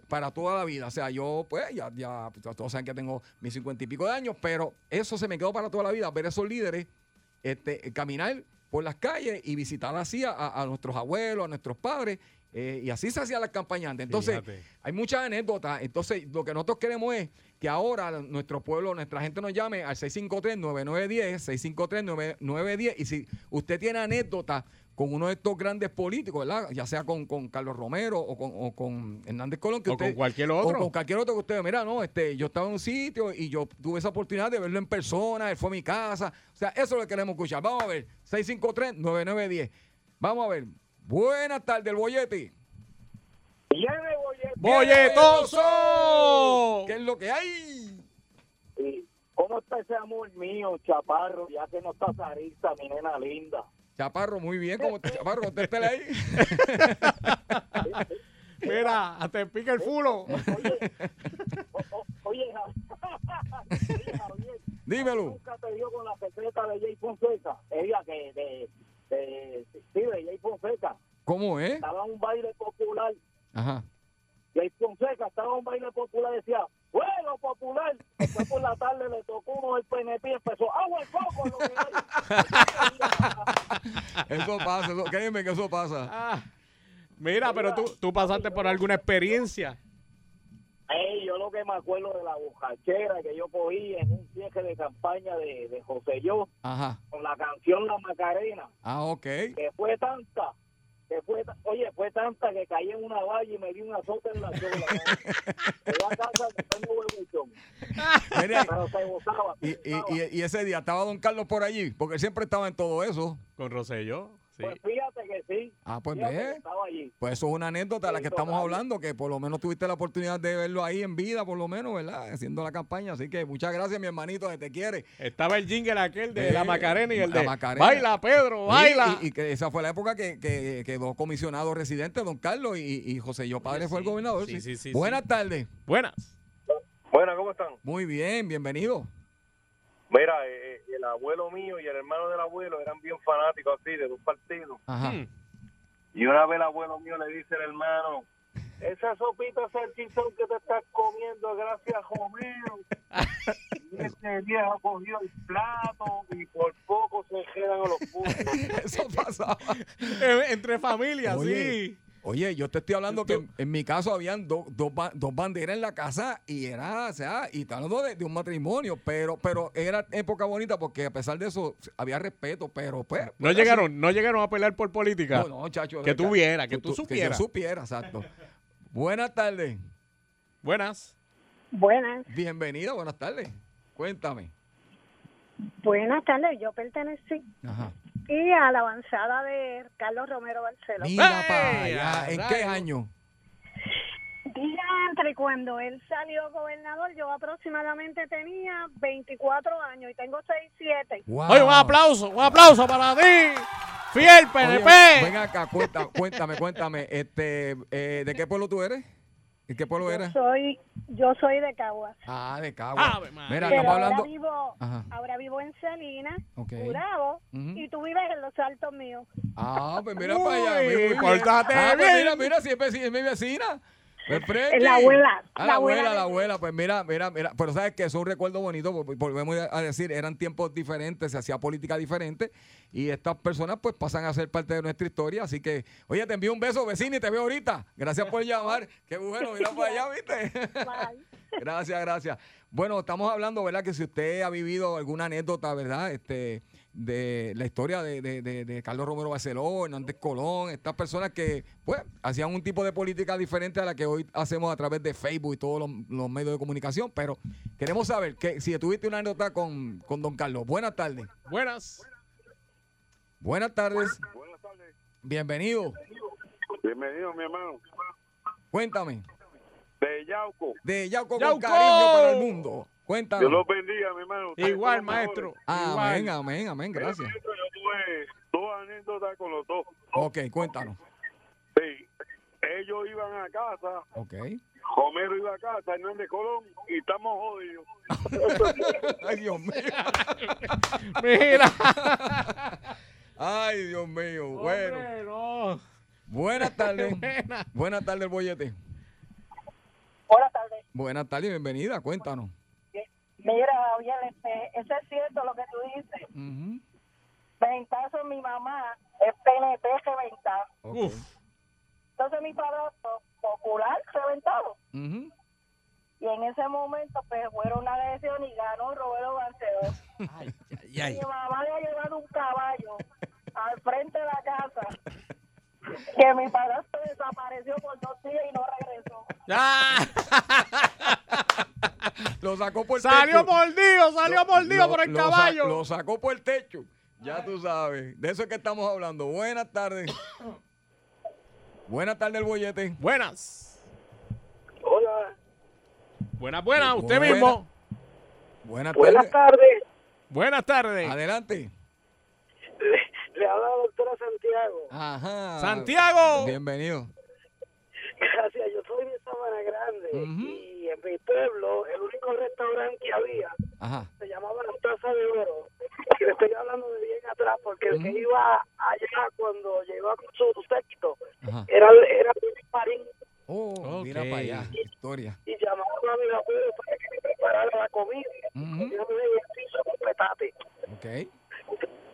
para toda la vida. O sea, yo, pues, ya, ya, todos saben que tengo mis cincuenta y pico de años, pero eso se me quedó para toda la vida. Ver esos líderes este, caminar por las calles y visitar así a, nuestros abuelos, a nuestros padres. eh, y así se hacían las campañas antes. Entonces, Fíjate. hay muchas anécdotas. Entonces, lo que nosotros queremos es que ahora nuestro pueblo, nuestra gente nos llame al 653-9910, 653-9910. Y si usted tiene anécdotas con uno de estos grandes políticos, ¿verdad? Ya sea con, con Carlos Romero o con, o con Hernández Colón. Que O usted- con cualquier o otro. con cualquier otro que usted, mira, no, este, yo estaba en un sitio y yo tuve esa oportunidad de verlo en persona, él fue a mi casa. O sea, eso es lo que queremos escuchar. Vamos a ver, 653-9910. Vamos a ver. Buenas tardes, el bollete. ¡Bolletoso! ¿Qué es lo que hay? ¿Cómo está ese amor mío, chaparro? Ya que no está Sarisa, mi nena linda. Chaparro, muy bien. ¿Cómo está, Chaparro? Contéstele ahí. Mira, hasta pica el fulo. Oye, oye, Ja- oye, Javier, Dímelo. nunca te dio con la secreta de Jay Fonseca. Ella que de, de, sí, de Jay Fonseca. ¿Cómo es? Estaba en un baile popular. Ajá. Jay Fonseca estaba en un baile popular y decía, bueno, popular. Después por la tarde le tocó uno del PNP y empezó, agua el coco, lo que. Eso pasa. Eso, créeme que eso pasa. Ah, mira, pero tú, tú pasaste por alguna experiencia. Ey, yo lo que me acuerdo de la bocachera que yo cogí en un cierre de campaña de, de José Yo Ajá. con la canción La Macarena, Ah, ok. que fue tanta, que fue, oye, fue tanta que caí en una valla y me di una sota en la chola. A casa que tengo huevuchón, Mira, pero se gozaba. se y, y, gozaba. y- y ese día estaba don Carlos por allí, porque él siempre estaba en todo eso. Con Rosselló. Sí. Pues fíjate que sí. Ah, pues ve. que estaba allí. Pues eso es una anécdota de la que estamos total. hablando, que por lo menos tuviste la oportunidad de verlo ahí en vida, por lo menos, ¿verdad? Haciendo la campaña. Así que muchas gracias, mi hermanito, que te quiere. Estaba el jingle aquel de Eh, la Macarena y el la de Macarena. Baila, Pedro, baila. Y, y que esa fue la época que, que quedó comisionado residente don Carlos y, y José Yo Padre fue el gobernador. Sí, sí. sí, sí, Buenas tardes. Buenas. Bueno, ¿cómo están? Muy bien, bienvenido. Mira, eh, abuelo mío y el hermano del abuelo eran bien fanáticos así de dos partidos. Ajá. Hmm. Y una vez el abuelo mío le dice al hermano, esa sopita salchichón que te estás comiendo gracias a Homero. y ese viejo cogió el plato y por poco se quedan a los puntos. Eso pasaba. Entre familias, Oye, sí. Oye, yo te estoy hablando que en, en mi caso habían do- dos ba- dos banderas en la casa y era, o sea, y está hablando de, de un matrimonio, pero pero era época bonita porque a pesar de eso había respeto, pero pues... No pues, llegaron, no llegaron a pelear por política. No, no, chacho. Que tú vieras, que tú Que supieras. yo supiera, exacto. Buenas tardes. Buenas. Buenas, Bienvenida, buenas tardes. Cuéntame. buenas tardes. Yo pertenecí Ajá. Y a la avanzada de Carlos Romero Barceló. Mira ¡Ey! para allá. ¿En qué año? Día entre cuando él salió gobernador, yo aproximadamente tenía 24 años y tengo 6, 7. Wow. Oye, un aplauso, un aplauso para ti. Fiel PNP. Oye, ven acá, cuenta- cuéntame, cuéntame. Este, eh, ¿De qué pueblo tú eres? ¿De qué pueblo Yo eres? soy, yo soy de Caguas. Ah, de Cagua. Ave María. Mira, Pero ahora hablando. vivo, ahora vivo en Celina, Ok. Curabo, Ujú. y tú vives en los altos míos. Ah, pues mira Uy, para allá. muy bien. Ah, pues mira, mira, si es, veci- es mi vecina. Pues, la abuela, Ah, la la abuela, abuela la abuela. Pues mira, mira, mira. Pero sabes que es un recuerdo bonito. vol- Volvemos a decir, eran tiempos diferentes, se hacía política diferente. Y estas personas, pues, pasan a ser parte de nuestra historia. Así que, oye, te envío un beso, vecina, y te veo ahorita. Gracias por llamar. Qué bueno, mira para allá, ¿viste? Gracias, gracias. Bueno, estamos hablando, ¿verdad? Que si usted ha vivido alguna anécdota, ¿verdad? Este, de la historia de, de- de- de Carlos Romero Barceló, Hernández Colón, estas personas que pues hacían un tipo de política diferente a la que hoy hacemos a través de Facebook y todos los, los medios de comunicación. Pero queremos saber que si tuviste una anécdota con, con don Carlos. Buenas tardes. Buenas. Buenas tardes. Bienvenido. Bienvenido, mi hermano. Cuéntame. De Yauco. De Yauco, ¡Yauco! con cariño para el mundo. Cuéntame. Dios los bendiga, mi hermano. Ustedes Igual, son los mejores. maestro. Amén, Igual. amén, amén. Gracias. Yo tuve dos anécdotas con los dos. Ok, cuéntanos. Sí. Ellos iban a casa, Ok. Homero iba a casa, Hernández Colón, y estamos jodidos. Ay, Dios mío. Mira. Ay, Dios mío. Bueno. Hombre, no. Buenas tardes. Buena. Buenas tardes, el bollete. Buenas tardes. Buenas tardes y bienvenida. Cuéntanos. Mira, Javier, este, eso es cierto lo que tú dices. Ujú. Ventazo, mi mamá es PNP reventado. Ok. Uf. Entonces mi padrastro, popular reventado. Ujú. Y en ese momento, pues, fueron una elección y ganó Roberto Barceló. Ay, ay, Mi mamá le ha llevado un caballo al frente de la casa que mi padrastro desapareció por dos días y no regresó. Ah, Lo sacó por el Salió techo. mordido, salió Lo- mordido por el lo sa- caballo. Lo sacó por el techo. Ya tú sabes. De eso es que estamos hablando. Buenas tardes. Buenas tardes, el bollete. Buenas. Hola. Buenas, buenas. Usted Buena. mismo. Buenas Buenas tardes. tardes. Buenas tardes. Adelante. Le, habla la doctora Santiago. Ajá. Santiago. Bienvenido. Gracias, yo soy de Sabana Grande Ujú. y en mi pueblo el único restaurante que había Ajá. se llamaba La Taza de Oro. Y le estoy hablando de bien atrás porque el que iba allá cuando llegó con su séquito era, era Luis Marín Oh, Ok. mira para allá. Historia. y llamaba a mi abuelo para que me preparara la comida. Ujú. Yo me veía el piso con petate. Ok.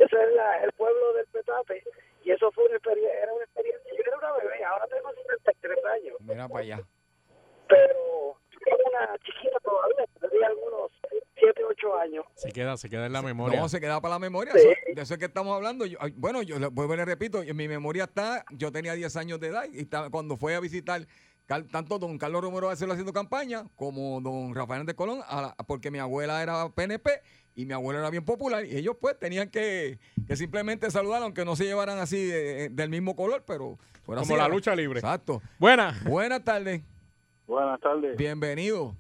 Ese es la- el pueblo del petate y eso fue una experiencia, era una experiencia. Yo era una bebé, ahora tengo 73 años. Mira para allá. pero era una chiquita todavía, tenía algunos 7, 8 años. Se queda, se queda en la memoria. No, se queda para la memoria. Sí. Eso- de eso es que estamos hablando. Yo- bueno, yo le- vuelvo y le repito, en mi memoria está, yo tenía 10 años de edad y estaba- cuando fue a visitar tanto don Carlos Romero Barceló haciendo campaña como don Rafael de Colón, a la- porque mi abuela era PNP y mi abuelo era bien popular y ellos pues tenían que, que simplemente saludar, aunque no se llevaran así de- del mismo color, pero fuera Como así. la lucha libre. Exacto. Buenas. Buenas tardes. Buenas tardes. Bienvenido.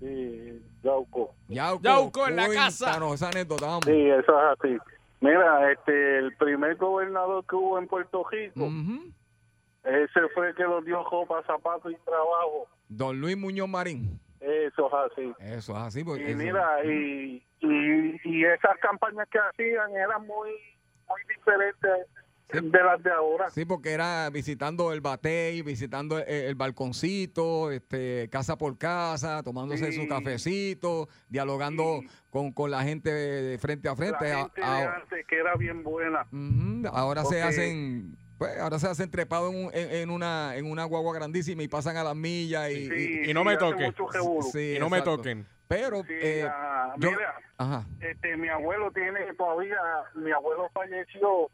Sí, Yauco. Yauco, Yauco en la casa. esa anécdota, vamos. Sí, eso es así. Mira, este, el primer gobernador que hubo en Puerto Rico, Ujú. Ese fue el que nos dio ropa, zapatos y trabajo. Don Luis Muñoz Marín. Eso es así. Eso es así. Porque Y eso- mira, y, y, y esas campañas que hacían eran muy, muy diferentes de las de ahora. Sí, porque era visitando el batey, visitando el, el balconcito, este, casa por casa, tomándose Sí. su cafecito, dialogando Sí. con, con la gente de frente a frente. La A- gente de a- antes que era bien buena. Ahora se hacen, pues, ahora se hacen trepados en, un- en- en una en una guagua grandísima y pasan a las millas y, Sí, y no sí, me hace toque. mucho revolú. sí, y no me toquen. Pero Sí, eh, yo- mira, ajá, este, mi abuelo tiene todavía, mi abuelo falleció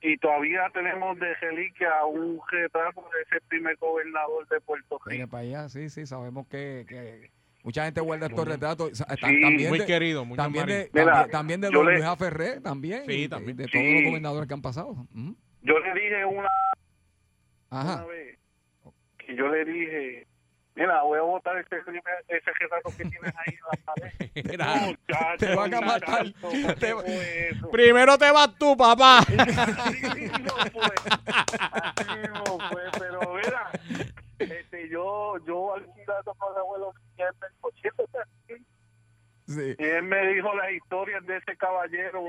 y todavía tenemos de reliquia un retrato de ese primer gobernador de Puerto Mire Rico. para allá, sí, sí, sabemos que, que mucha gente guarda estos retratos. Sí, también Muy de- querido, muy también de, Mira, también, también de don le- Luis A. Ferré, también. Sí, de- también. De, Sí. todos los gobernadores que han pasado. Ujú. Yo le dije una, una Ajá. vez que yo le dije, mira, voy a botar ese, primer- ese retrato que tienes ahí en la pared. Mira, Muchacho, te van a matar. Te- primero te vas tú, papá. Así no fue. Así no fue, pero mira, este, yo, yo alquilando con el abuelo. Sí. y él me dijo las historias de ese caballero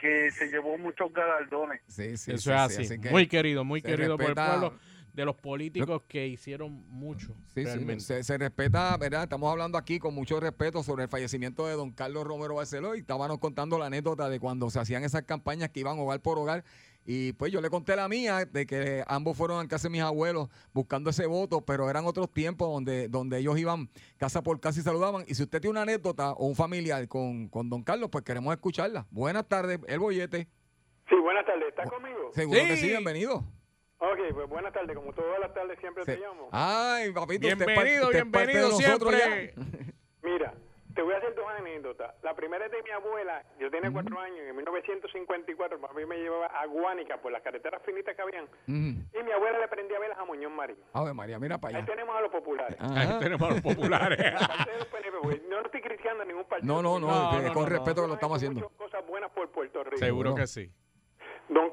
que se llevó muchos galardones. Sí, sí, Eso sí, es sí, así. que- muy querido, muy querido por el pueblo. De los políticos que hicieron mucho. Sí, sí, se, se respeta, ¿verdad? Estamos hablando aquí con mucho respeto sobre el fallecimiento de don Carlos Romero Barceló y estábamos contando la anécdota de cuando se hacían esas campañas que iban hogar por hogar Y pues yo le conté la mía de que ambos fueron a casa de mis abuelos buscando ese voto, pero eran otros tiempos donde, donde ellos iban casa por casa y saludaban. Y si usted tiene una anécdota o un familiar con, con don Carlos, pues queremos escucharla. Buenas tardes, el bollete. Sí, buenas tardes. ¿Estás conmigo? Seguro que sí, bienvenido. Ok, pues buenas tardes. Como todas las tardes siempre Sí. te llamo. Ay, papito, Bienvenido, usted bienvenido nosotros siempre. ya. Mira, te voy a hacer dos anécdotas. La primera es de mi abuela. Yo tenía cuatro años. En 1954, papi me llevaba a Guánica por las carreteras finitas que habían. Y mi abuela le prendía velas a Muñoz Marín. Ave María, mira para Ahí allá. tenemos a los populares. Ajá. Ahí tenemos a los populares. No estoy criticando a ningún partido. No, no, no, No, que no, con no, respeto no. que lo estamos haciendo. cosas buenas por Puerto Rico. Seguro Seguro. que sí. Don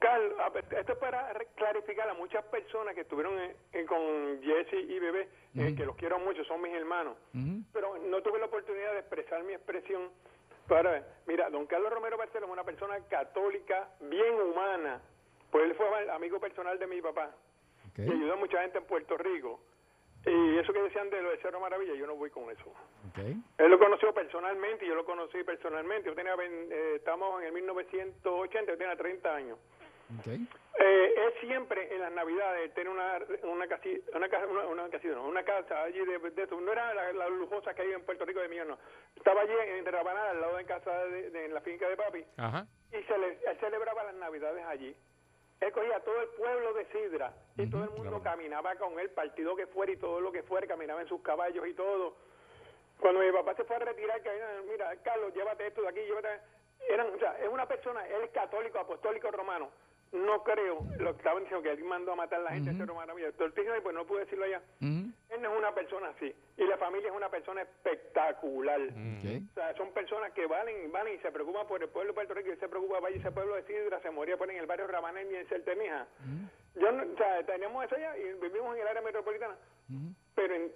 ver, esto es para clarificar a muchas personas que estuvieron en- en- con Jesse y Bebé, eh, que los quiero mucho, son mis hermanos, pero no tuve la oportunidad de expresar mi expresión. Para ver. Mira, don Carlos Romero Barceló es una persona católica, bien humana, pues él fue amigo personal de mi papá y ayudó a mucha gente en Puerto Rico. Y eso que decían de lo de Cerro Maravilla, yo no voy con eso. Él lo conoció personalmente y yo lo conocí personalmente. Yo tenía, eh, estamos en el 1980, yo tenía 30 años. Ok. Eh, él siempre en las navidades tiene una una casi, una casa una, una casita, no, una casa allí de, de no era la, la lujosa que hay en Puerto Rico de millón no estaba allí en Rabanal al lado de casa de, de- en la finca de papi Ajá. y se le- él celebraba las navidades allí él cogía todo el pueblo de Sidra y todo el mundo caminaba con él partido que fuera y todo lo que fuera caminaba en sus caballos y todo. Cuando mi papá se fue a retirar que "Ah, mira Carlos llévate esto de aquí llévate eran o sea es una persona él es católico apostólico romano no creo lo que estaban diciendo que él mandó a matar a la gente de Cerro Maravilla Tortilla, pues no pude decirlo allá. Él no es una persona así y la familia es una persona espectacular. O sea, son personas que valen, valen y se preocupan por el pueblo de Puerto Rico y él se preocupa, vaya ese pueblo de Sidra, se moría por en el barrio Rabanel y en Certemija. Yo no, o sea, teníamos eso allá y vivimos en el área metropolitana. Pero en-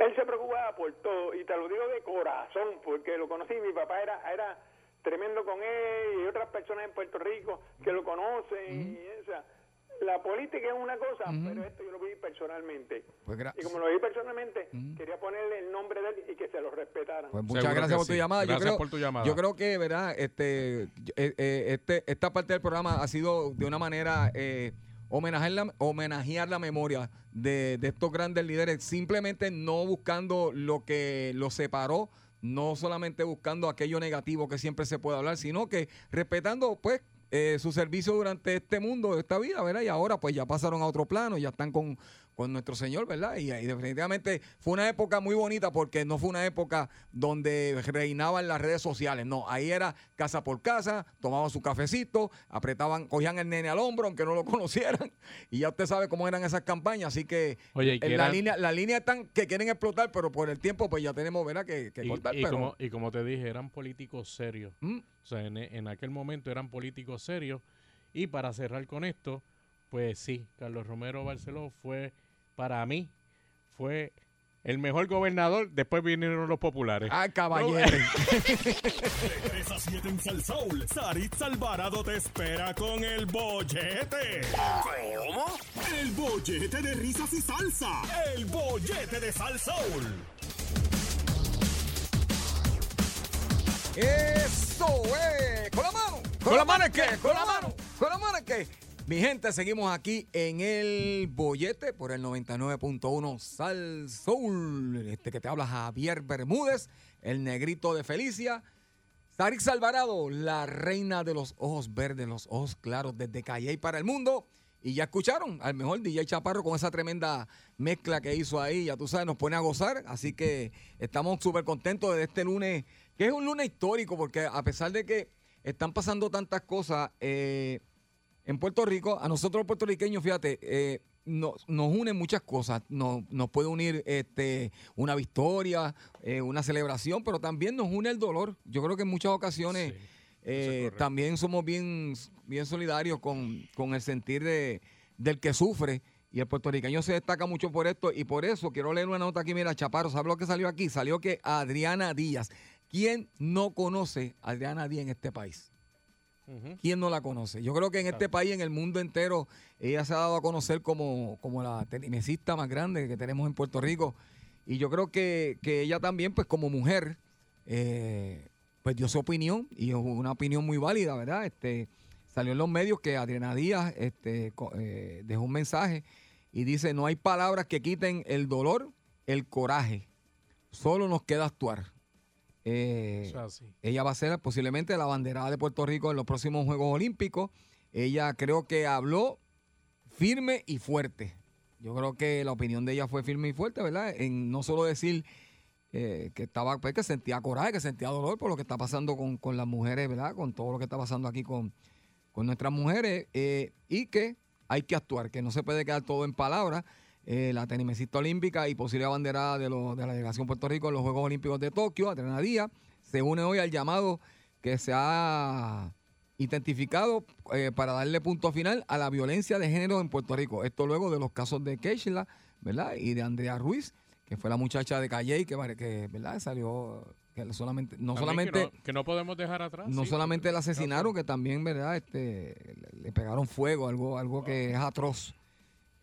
él se preocupaba por todo y te lo digo de corazón porque lo conocí, mi papá era era tremendo con él y otras personas en Puerto Rico que lo conocen y esa. La política es una cosa, pero esto yo lo vi personalmente. Pues, Y como lo vi personalmente, quería ponerle el nombre de él y que se lo respetaran. Pues muchas Seguro gracias por tu llamada. Gracias yo creo, por tu llamada. Yo creo que, ¿verdad? Este, eh, eh, este, esta parte del programa ha sido de una manera eh, homenajear, la, homenajear la memoria de, de estos grandes líderes, simplemente no buscando lo que los separó, no solamente buscando aquello negativo que siempre se puede hablar, sino que respetando, pues, eh, su servicio durante este mundo, esta vida, ¿verdad? Y ahora pues ya pasaron a otro plano, ya están con, con nuestro Señor, ¿verdad? Y, y definitivamente fue una época muy bonita porque no fue una época donde reinaban las redes sociales, no, ahí era casa por casa, tomaban su cafecito, apretaban, cogían el nene al hombro aunque no lo conocieran y ya usted sabe cómo eran esas campañas, así que, Oye, y que en la eran- línea la línea están que quieren explotar, pero por el tiempo pues ya tenemos, ¿verdad? Que, que Y, cortar, y pero como, y como te dije, eran políticos serios. Mm. O sea, en, en aquel momento eran políticos serios. Y para cerrar con esto, pues sí, Carlos Romero Barceló fue, para mí, fue el mejor gobernador. Después vinieron los populares. Ah, caballero. De 3 a 7 en Sal Soul, Saritza Alvarado te espera con el bollete. ¿Cómo? El bollete de risas y salsa. El bollete de Sal Eso, eh. Con la mano. ¿Con la mano es qué? Con la mano. Con la mano es qué. Mi gente, seguimos aquí en el bollete por el 99.1 Sal Soul. Este que te habla Javier Bermúdez, el negrito de Felicia. Sarix Alvarado, la reina de los ojos verdes, los ojos claros, desde Calle para el mundo. Y ya escucharon al mejor DJ Chaparro con esa tremenda mezcla que hizo ahí. Ya tú sabes, nos pone a gozar. Así que estamos súper contentos de este lunes, que es un lunes histórico, porque a pesar de que están pasando tantas cosas eh, en Puerto Rico, a nosotros los puertorriqueños, fíjate, eh, nos, nos unen muchas cosas. Nos, nos puede unir este, una victoria, eh, una celebración, pero también nos une el dolor. Yo creo que en muchas ocasiones Sí, eh, también somos bien, bien solidarios con, con el sentir de, del que sufre. Y el puertorriqueño se destaca mucho por esto. Y por eso quiero leer una nota aquí. Mira, Chaparro, ¿sabes lo que salió aquí? Salió que Adriana Díaz. ¿Quién no conoce a Adriana Díaz en este país? ¿Quién no la conoce? Yo creo que en este país, en el mundo entero, ella se ha dado a conocer como, como la tenisista más grande que tenemos en Puerto Rico. Y yo creo que, que ella también, pues como mujer, eh, pues dio su opinión y es una opinión muy válida, ¿verdad? Este, salió en los medios que Adriana Díaz este, eh, dejó un mensaje y dice, no hay palabras que quiten el dolor, el coraje, solo nos queda actuar. Eh, ella va a ser posiblemente la banderada de Puerto Rico en los próximos Juegos Olímpicos. Ella creo que habló firme y fuerte. Yo creo que la opinión de ella fue firme y fuerte, ¿verdad? En no solo decir eh, que estaba, pues, que sentía coraje, que sentía dolor por lo que está pasando con, con las mujeres, ¿verdad? Con todo lo que está pasando aquí con, con nuestras mujeres eh, y que hay que actuar, que no se puede quedar todo en palabras. Eh, la tenimesista olímpica y posible abanderada de, lo- de la delegación Puerto Rico en los Juegos Olímpicos de Tokio, Adriana Díaz, se une hoy al llamado que se ha identificado eh, para darle punto final a la violencia de género en Puerto Rico. Esto luego de los casos de Keishla, ¿verdad? Y de Andrea Ruiz, que fue la muchacha de Calle que, ¿verdad? Salió que solamente, no También solamente Que no, que no podemos dejar atrás. no sí, solamente la asesinaron, que también, ¿verdad? Este, le, le pegaron fuego, algo, algo que es atroz.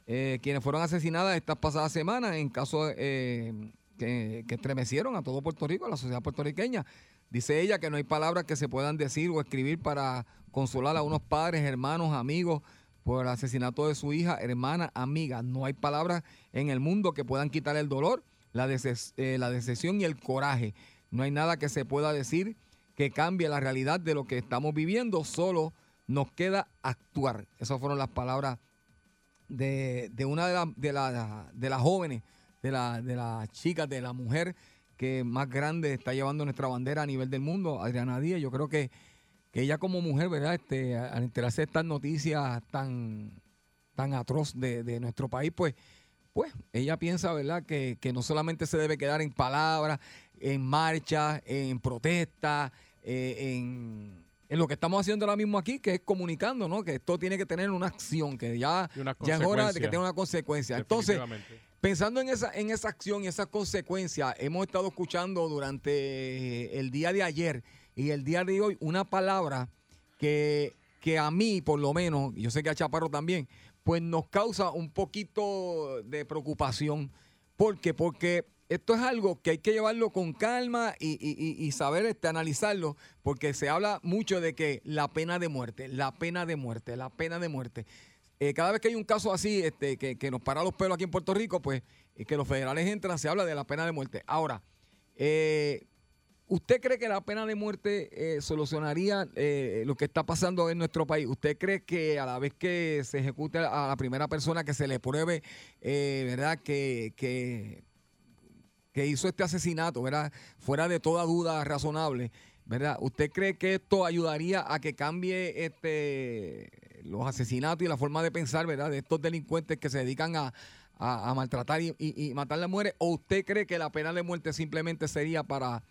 Eh, quienes fueron asesinadas estas pasadas semanas en casos eh, que, que estremecieron a todo Puerto Rico, a la sociedad puertorriqueña. Dice ella que no hay palabras que se puedan decir o escribir para consolar a unos padres, hermanos, amigos por el asesinato de su hija, hermana, amiga. No hay palabras en el mundo que puedan quitar el dolor, la, deces- eh, la decepción y el coraje. No hay nada que se pueda decir que cambie la realidad de lo que estamos viviendo, solo nos queda actuar. Esas fueron las palabras de, de una de, la- de, la- de las jóvenes, de, la, de las chicas, de la mujer que más grande está llevando nuestra bandera a nivel del mundo, Adriana Díaz. Yo creo que, que ella como mujer, ¿verdad? Este, al enterarse estas noticias tan, tan atroz de, de nuestro país, pues, pues ella piensa, ¿verdad? Que, que no solamente se debe quedar en palabras, en marcha, en protesta, eh, en, en lo que estamos haciendo ahora mismo aquí, que es comunicando, ¿no? Que esto tiene que tener una acción, que ya, ya es hora de que tenga una consecuencia. Entonces. Pensando en esa, en esa acción y esas consecuencias, hemos estado escuchando durante el día de ayer y el día de hoy una palabra que, que a mí, por lo menos, y yo sé que a Chaparro también, pues nos causa un poquito de preocupación. ¿Por qué? Porque esto es algo que hay que llevarlo con calma y, saber este, analizarlo, porque se habla mucho de que la pena de muerte, la pena de muerte, la pena de muerte. Eh, cada vez que hay un caso así este, que, nos para los pelos aquí en Puerto Rico, pues y que los federales entran, se habla de la pena de muerte. Ahora, eh, ¿usted cree que la pena de muerte eh, solucionaría eh, lo que está pasando en nuestro país? ¿Usted cree que a la vez que se ejecute a la primera persona que se le pruebe, eh, ¿verdad? Que, que hizo este asesinato, ¿verdad? Fuera de toda duda razonable, ¿verdad? ¿Usted cree que esto ayudaría a que cambie este los asesinatos y la forma de pensar, ¿verdad? De estos delincuentes que se dedican a, a- a maltratar y, y- y matar a las mujeres. ¿O usted cree que la pena de muerte simplemente sería para,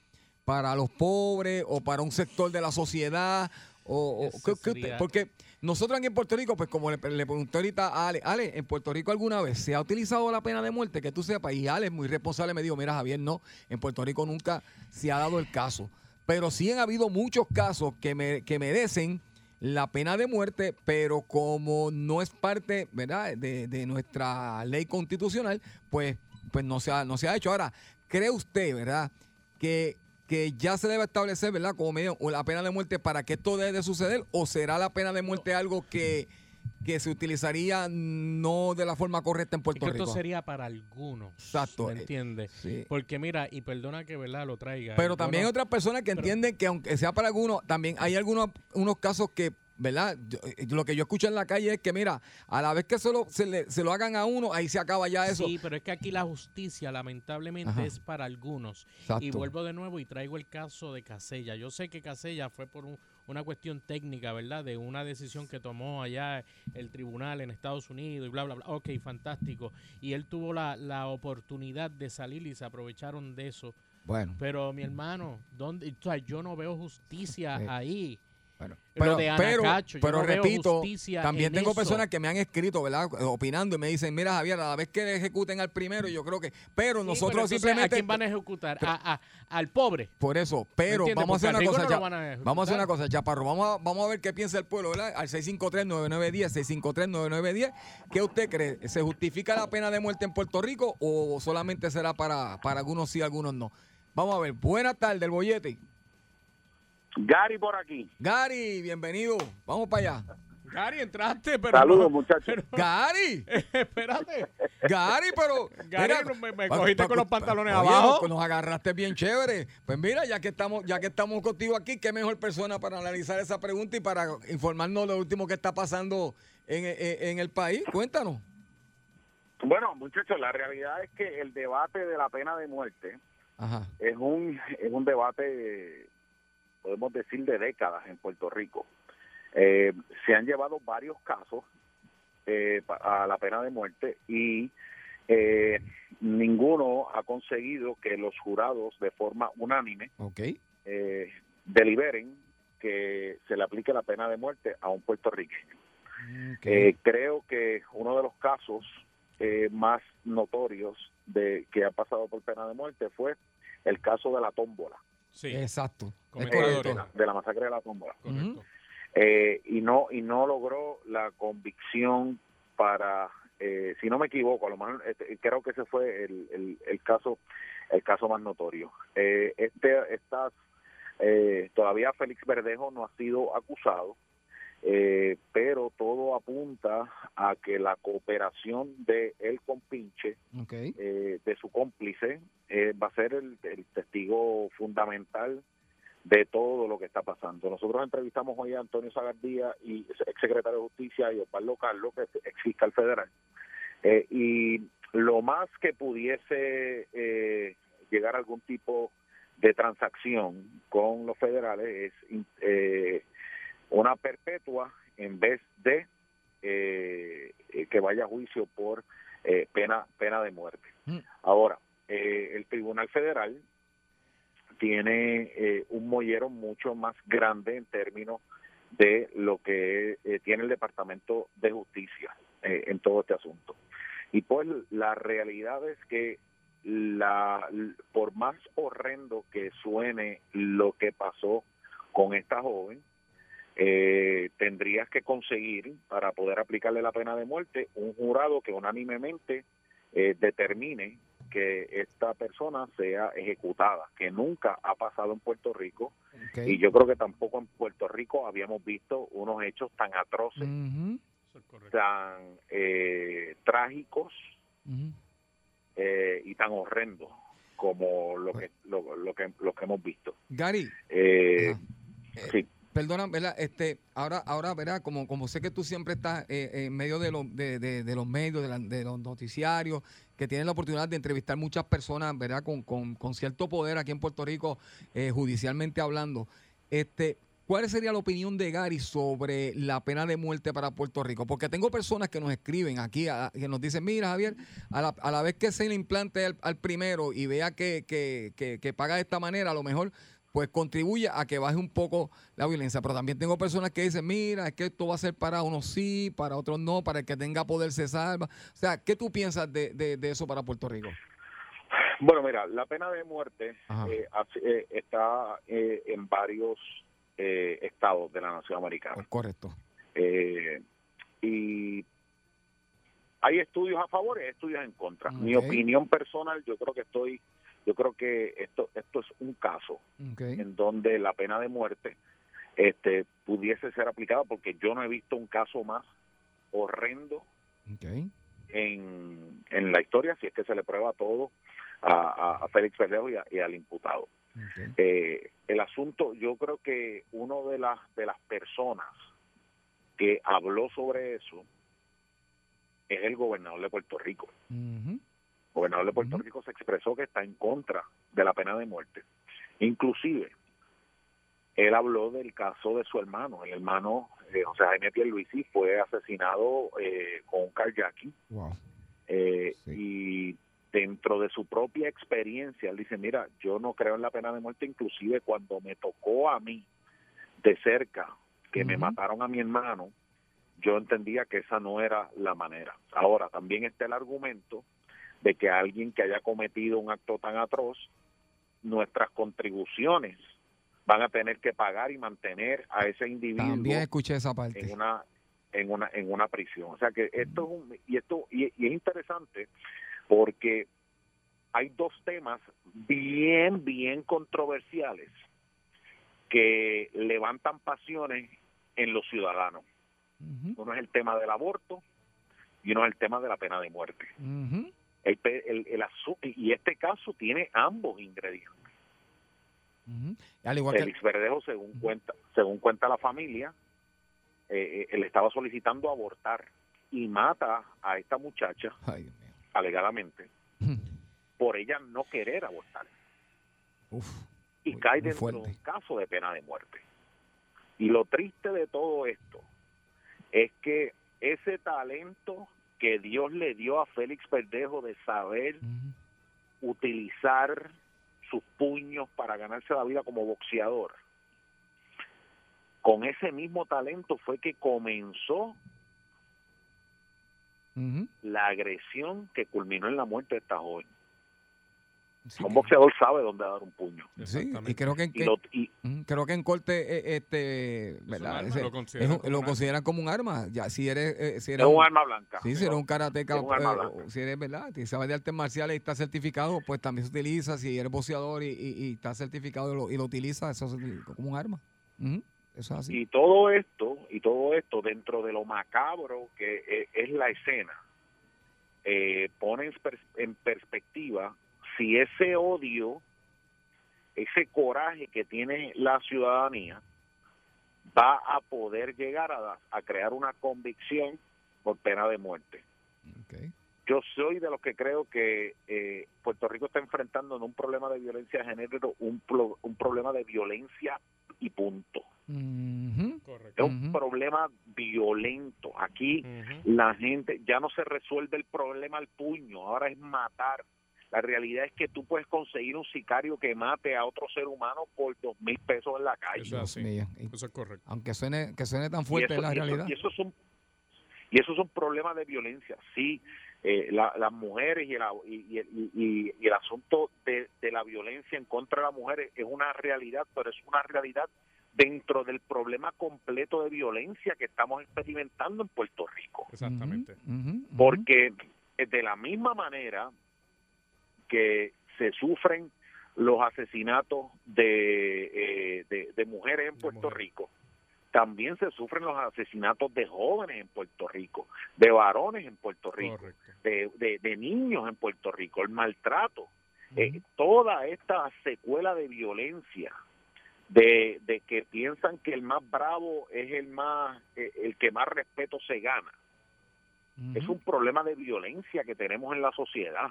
para los pobres o para un sector de la sociedad? O, o- ¿qué- qué usted- porque nosotros aquí en Puerto Rico, pues como le, le pregunté ahorita a Ale, Ale, ¿en Puerto Rico alguna vez se ha utilizado la pena de muerte? Que tú sepas, y Ale, muy responsable, me dijo, mira Javier, no, en Puerto Rico nunca se ha dado el caso. Pero sí han habido muchos casos que, me- que merecen la pena de muerte, pero como no es parte, ¿verdad?, de, de nuestra ley constitucional, pues, pues no, se ha, no se ha hecho. Ahora, ¿cree usted, verdad, que, que ya se debe establecer, ¿verdad?, como medio, o la pena de muerte para que esto deje de suceder, o será la pena de muerte algo que, que se utilizaría no de la forma correcta en Es Puerto que Rico? esto sería para algunos. Exacto. ¿Me entiendes? Sí. Porque mira, y perdona que verdad lo traiga. Pero también no- hay otras personas que pero- entienden que aunque sea para algunos, también hay algunos unos casos que, ¿verdad? Yo- eh, lo que yo escucho en la calle es que, mira, a la vez que se lo, se, le- se lo hagan a uno, ahí se acaba ya eso. Sí, pero es que aquí la justicia lamentablemente Ajá. es para algunos. Exacto. Y vuelvo de nuevo y traigo el caso de Casella. Yo sé que Casella fue por un- una cuestión técnica, ¿verdad? De una decisión que tomó allá el tribunal en Estados Unidos y bla, bla, bla. Ok, fantástico. Y él tuvo la, la oportunidad de salir y se aprovecharon de eso. Bueno. Pero mi hermano, ¿dónde? O sea, yo no veo justicia Eh, ahí. Bueno, pero, de Ana pero, Cacho, pero no repito, también en tengo eso. personas que me han escrito, ¿verdad? Opinando y me dicen, mira Javier, a la vez que le ejecuten al primero, yo creo que, pero Sí, nosotros pero simplemente... ¿A quién van a ejecutar? A- a- al pobre. Por eso, pero vamos a hacer una cosa, no a vamos a hacer una cosa, Chaparro, vamos a, vamos a ver qué piensa el pueblo, ¿verdad? Al 653-9910, 653-9910, ¿qué usted cree? ¿Se justifica la pena de muerte en Puerto Rico o solamente será para, para algunos sí, algunos no? Vamos a ver, buenas tardes, el bollete. Gary por aquí. Gary, bienvenido. Vamos para allá. Gary, entraste, pero. Saludos, no- muchachos. pero- Gary. Espérate. Gary, pero. Gary, mira, me, cogiste pa- con los pa- pantalones abajo. Nos, nos agarraste bien chévere. Pues mira, ya que estamos, ya que estamos contigo aquí, qué mejor persona para analizar esa pregunta y para informarnos de lo último que está pasando en, en- en el país. Cuéntanos. Bueno, muchachos, la realidad es que el debate de la pena de muerte Ajá. es un es un debate podemos decir de décadas en Puerto Rico Eh, se han llevado varios casos eh, a la pena de muerte y eh, ninguno ha conseguido que los jurados de forma unánime Ok. eh, deliberen que se le aplique la pena de muerte a un puertorriqueño. Eh, creo que uno de los casos eh, más notorios de que ha pasado por pena de muerte fue el caso de la tómbola, Sí. Exacto. Es de la masacre de la tómbola. Ujú. Eh, y no y no logró la convicción para eh, si no me equivoco a lo mejor este, creo que ese fue el, el, el caso el caso más notorio eh, este estas eh, todavía Félix Verdejo no ha sido acusado eh, pero todo apunta a que la cooperación de él con Pinche Ok. eh, de su cómplice eh, va a ser el, el testigo fundamental de todo lo que está pasando. Nosotros entrevistamos hoy a Antonio Zagardía y ex secretario de Justicia y Osvaldo Carlos, que es ex fiscal federal, Eh, y lo más que pudiese eh, llegar a algún tipo de transacción con los federales es eh, una perpetua en vez de eh, eh, que vaya a juicio por eh, pena pena de muerte. Mm. Ahora, eh, el Tribunal Federal tiene eh, un mollero mucho más grande en términos de lo que tiene el Departamento de Justicia en todo este asunto. Y pues la realidad es que la por más horrendo que suene lo que pasó con esta joven, eh, tendrías que conseguir para poder aplicarle la pena de muerte un jurado que unánimemente eh, determine que esta persona sea ejecutada, que nunca ha pasado en Puerto Rico. Y yo creo que tampoco en Puerto Rico habíamos visto unos hechos tan atroces, tan eh, trágicos eh, y tan horrendos como lo que lo, lo que lo que hemos visto. Gary, Eh, sí. Perdona, ¿verdad? Este, ahora, ahora, ¿verdad? Como, como sé que tú siempre estás eh, en medio de, los de, los medios, de los noticiarios, que tienes la oportunidad de entrevistar muchas personas, ¿verdad? Con, con, con cierto poder aquí en Puerto Rico, eh, judicialmente hablando. Este, ¿Cuál sería la opinión de Gary sobre la pena de muerte para Puerto Rico? Porque tengo personas que nos escriben aquí, a- que nos dicen, mira Javier, a la, a la vez que se le implante al, al primero y vea que, que, que, que paga de esta manera, a lo mejor pues contribuye a que baje un poco la violencia. Pero también tengo personas que dicen, mira, es que esto va a ser para unos sí, para otros no, para el que tenga poder se salva. O sea, ¿qué tú piensas de, de- de eso para Puerto Rico? Bueno, mira, la pena de muerte eh, eh, está eh, en varios eh, estados de la nación americana. Correcto. Eh, y hay estudios a favor y hay estudios en contra. Mi opinión personal, yo creo que estoy, yo creo que esto, esto es un caso en donde la pena de muerte este pudiese ser aplicada porque yo no he visto un caso más horrendo en, en la historia si es que se le prueba todo a, a- a Félix Verdejo y, al imputado. Eh, el asunto, yo creo que uno de las de las personas que habló sobre eso es el gobernador de Puerto Rico. El gobernador de Puerto Rico se expresó que está en contra de la pena de muerte. Inclusive, él habló del caso de su hermano. El hermano eh, José Jaime Pierluisi fue asesinado eh, con un carjacking. Wow. Eh, Y dentro de su propia experiencia, él dice, mira, yo no creo en la pena de muerte, inclusive cuando me tocó a mí de cerca que me mataron a mi hermano, yo entendía que esa no era la manera. Ahora, también está el argumento de que alguien que haya cometido un acto tan atroz, nuestras contribuciones van a tener que pagar y mantener a ese individuo También escuché esa parte. en una en una en una prisión o sea que esto es un y esto y, y es interesante porque hay dos temas bien bien controversiales que levantan pasiones en los ciudadanos. Uno es el tema del aborto y uno es el tema de la pena de muerte. Pe- el- el y este caso tiene ambos ingredientes. Al igual que... Félix Verdejo, según cuenta, según cuenta la familia, eh, eh, él estaba solicitando abortar y mata a esta muchacha, alegadamente, por ella no querer abortar. y cae dentro de un caso de pena de muerte. Y lo triste de todo esto es que ese talento que Dios le dio a Félix Verdejo de saber utilizar sus puños para ganarse la vida como boxeador, con ese mismo talento fue que comenzó la agresión que culminó en la muerte de esta joven. Un boxeador sabe dónde dar un puño. Sí, y creo que, en- Y que- lo- y- mm, creo que en corte eh, este ¿verdad? lo consideran un- como lo un consideran como un arma. Ya si eres eh, si eres Es un arma blanca. sí, si eres un karateca un eh, si eres verdad si sabes de artes marciales y estás certificado pues también se utiliza. Si eres boxeador y, y, y estás certificado y lo, y lo utilizas eso es como un arma. Eso es así. Y todo esto, y todo esto dentro de lo macabro que eh, es la escena, eh, pone en, pers- en perspectiva si ese odio, ese coraje que tiene la ciudadanía va a poder llegar a, a crear una convicción por pena de muerte. Yo soy de los que creo que eh, Puerto Rico está enfrentando en un problema de violencia de género un, pro- un problema de violencia y punto. Es un problema violento. Aquí la gente ya no se resuelve el problema al puño, ahora es matar. La realidad es que tú puedes conseguir un sicario que mate a otro ser humano por dos mil pesos en la calle. Dios mío. Y- Eso es correcto. aunque suene que suene tan Y fuerte eso- la y eso- realidad Y eso, es un y eso es un problema de violencia. Sí, eh, la- las mujeres y el, y, y- y- y el asunto de, de la violencia en contra de las mujeres es una realidad, pero es una realidad dentro del problema completo de violencia que estamos experimentando en Puerto Rico. Exactamente. Porque eh, de la misma manera que se sufren los asesinatos de, eh, de, de mujeres en Puerto Rico, también se sufren los asesinatos de jóvenes en Puerto Rico, de varones en Puerto Rico, de, de- de niños en Puerto Rico, el maltrato, eh, toda esta secuela de violencia, de, de que piensan que el más bravo es el más, eh, el que más respeto se gana. Es un problema de violencia que tenemos en la sociedad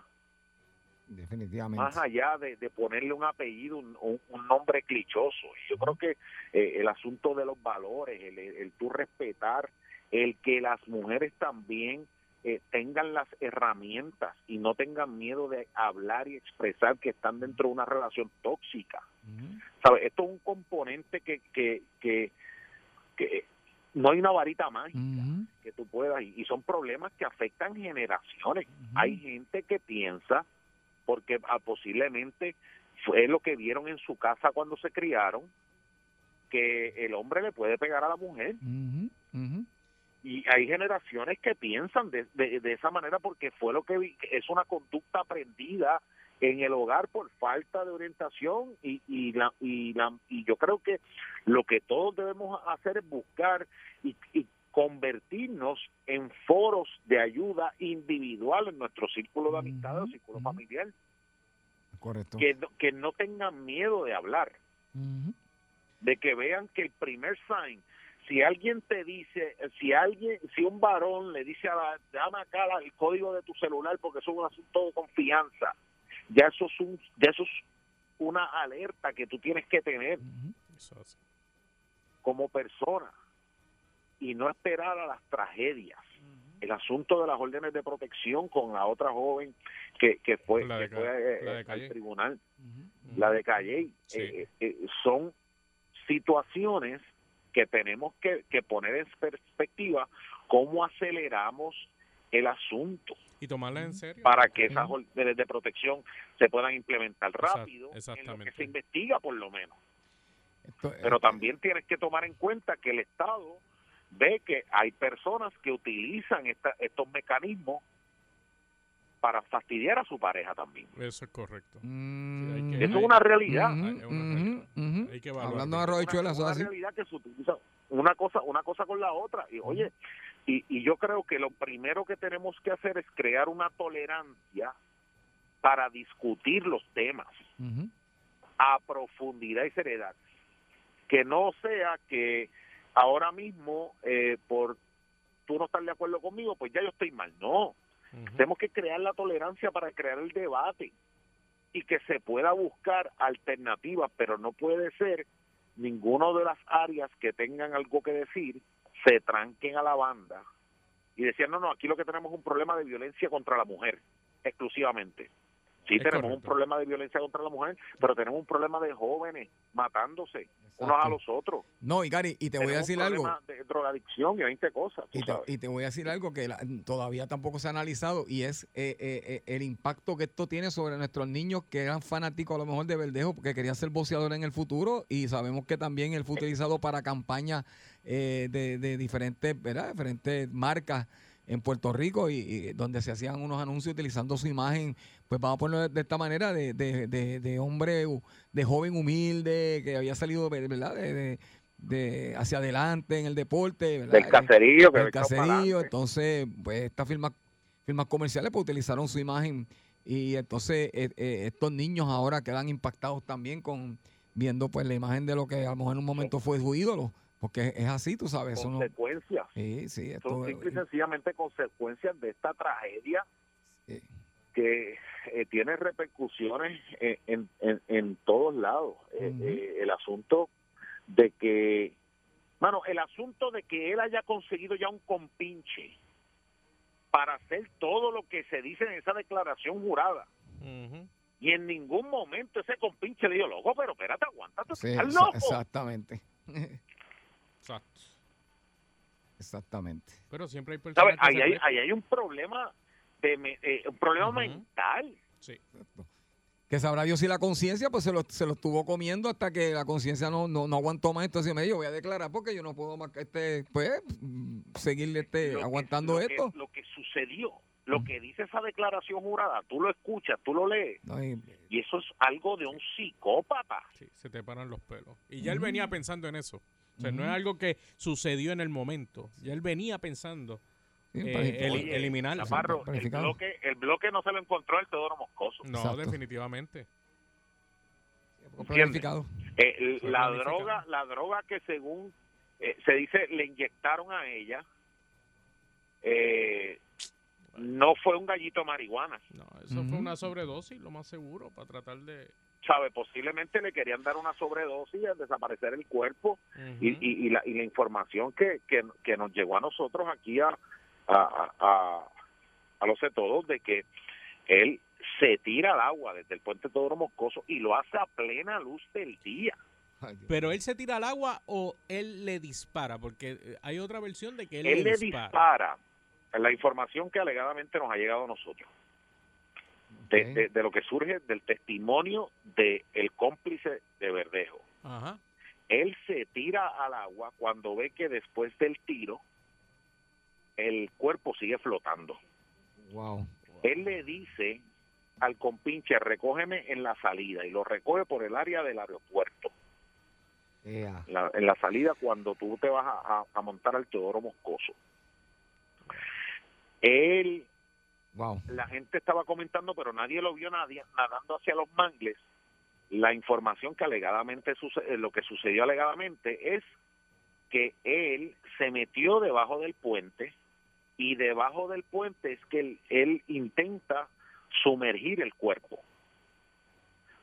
definitivamente más allá de, de ponerle un apellido, un, un- nombre clichoso. Y Yo creo que eh, el asunto de los valores, el, el tú respetar, el que las mujeres también eh, tengan las herramientas y no tengan miedo de hablar y expresar que están dentro de una relación tóxica. ¿Sabe? Esto es un componente que, que, que, que no hay una varita mágica que tú puedas, y y son problemas que afectan generaciones. Hay gente que piensa, porque ah, posiblemente fue lo que vieron en su casa cuando se criaron, que el hombre le puede pegar a la mujer. Y hay generaciones que piensan de, de, de esa manera porque fue lo que vi- es una conducta aprendida en el hogar por falta de orientación y, y, la, y, la, y yo creo que lo que todos debemos hacer es buscar y, y convertirnos en foros de ayuda individual en nuestro círculo de amistades o círculo familiar. Correcto. Que no, que no tengan miedo de hablar. De que vean que el primer sign si alguien te dice si alguien si un varón le dice a la dame acá el código de tu celular porque eso es un asunto de confianza ya eso es un ya eso es una alerta que tú tienes que tener. Como persona y no esperar a las tragedias. El asunto de las órdenes de protección con la otra joven que, que fue, La de que fue eh, la de al Calle. tribunal. La de Calle eh, eh, son situaciones que tenemos que, que poner en perspectiva cómo aceleramos el asunto Y tomarla en serio. para que esas órdenes de protección se puedan implementar Exact- rápido en lo que se investiga por lo menos. Eh, pero también tienes que tomar en cuenta que el Estado ve que hay personas que utilizan esta- estos mecanismos para fastidiar a su pareja también. Eso es correcto. Mm, Eso es una realidad. Hay, hay una realidad. Hay que evaluar. Hablando de eso una es así. realidad que se utiliza una cosa una cosa con la otra y oye y, y yo creo que lo primero que tenemos que hacer es crear una tolerancia para discutir los temas a profundidad y seriedad que no sea que ahora mismo eh, por tú no estar de acuerdo conmigo pues ya yo estoy mal. No. Tenemos que crear la tolerancia para crear el debate y que se pueda buscar alternativas, pero no puede ser ninguno de las áreas que tengan algo que decir se tranquen a la banda y decían, no, no, aquí lo que tenemos es un problema de violencia contra la mujer, exclusivamente. Sí, Es tenemos un problema de violencia contra la mujer, pero tenemos un problema de jóvenes matándose unos a los otros. No, y Gary, y te voy a decir un algo. de drogadicción y 20 cosas. Y te, sabes. y te voy a decir algo que la- todavía tampoco se ha analizado y es eh, eh, eh, el impacto que esto tiene sobre nuestros niños que eran fanáticos a lo mejor de Verdejo porque querían ser boxeadores en el futuro y sabemos que también él fue utilizado para campañas eh, de, de diferentes, ¿verdad? diferentes marcas en Puerto Rico y, y donde se hacían unos anuncios utilizando su imagen, pues vamos a ponerlo de, esta manera, de, de, de, de hombre, de joven humilde, que había salido, ¿verdad? De, de- hacia adelante en el deporte, ¿verdad? Del caserío, que Del caserío, entonces, pues estas firmas, firmas comerciales pues utilizaron su imagen y entonces eh, eh, estos niños ahora quedan impactados también con viendo pues la imagen de lo que a lo mejor en un momento fue su ídolo, porque es así, tú sabes, consecuencias. Sí, sí, esto, Son simple y sencillamente consecuencias de esta tragedia que eh, tiene repercusiones eh, en, en, en todos lados. Eh, eh, el asunto de que, bueno, el asunto de que él haya conseguido ya un compinche para hacer todo lo que se dice en esa declaración jurada. Y en ningún momento ese compinche le dijo, loco, pero espérate, aguanta, tú Sí, estás loco. exactamente. Exacto. Exactamente. Pero siempre hay personas Ahí hay, ahí hay un problema, de, me- eh, un problema mental. Sí. Que sabrá Dios si la conciencia pues se lo, se lo estuvo comiendo hasta que la conciencia no, no, no aguantó más. Entonces me dijo, voy a declarar porque yo no puedo más que este, pues, mm, seguir este, aguantando lo que- esto. lo que sucedió, lo que dice esa declaración jurada, tú lo escuchas, tú lo lees, No, y- y eso es algo de un psicópata. Sí, se te paran los pelos. Y ya él venía pensando en eso. O sea, no es algo que sucedió en el momento. Ya él venía pensando eh, el- eliminarlo. Chaparro, el bloque, el bloque no se lo encontró el Teodoro Moscoso. No, Exacto. definitivamente. Planificado. Eh, la planificado. droga, la droga que según eh, se dice le inyectaron a ella, eh, no fue un gallito marihuana. No, eso fue una sobredosis, lo más seguro, para tratar de... sabe posiblemente le querían dar una sobredosis al desaparecer el cuerpo y, y- y la, y la información que, que, que nos llegó a nosotros aquí a, a, a, a, a los de todos de que él se tira al agua desde el puente Teodoro Moscoso y lo hace a plena luz del día. Pero él se tira al agua o él le dispara, porque eh, hay otra versión de que él, Él le le dispara. La información que alegadamente nos ha llegado a nosotros. De, de- de lo que surge del testimonio del el cómplice de Verdejo. Ajá. Él se tira al agua cuando ve que después del tiro el cuerpo sigue flotando. Wow. Él le dice al compinche, recógeme en la salida, y lo recoge por el área del aeropuerto. La- en la salida cuando tú te vas a, a- a montar al Teodoro Moscoso. Él, Wow. la gente estaba comentando, pero nadie lo vio nadie nadando hacia los mangles. La información que alegadamente suce- eh, lo que sucedió alegadamente es que él se metió debajo del puente y debajo del puente es que él, él intenta sumergir el cuerpo.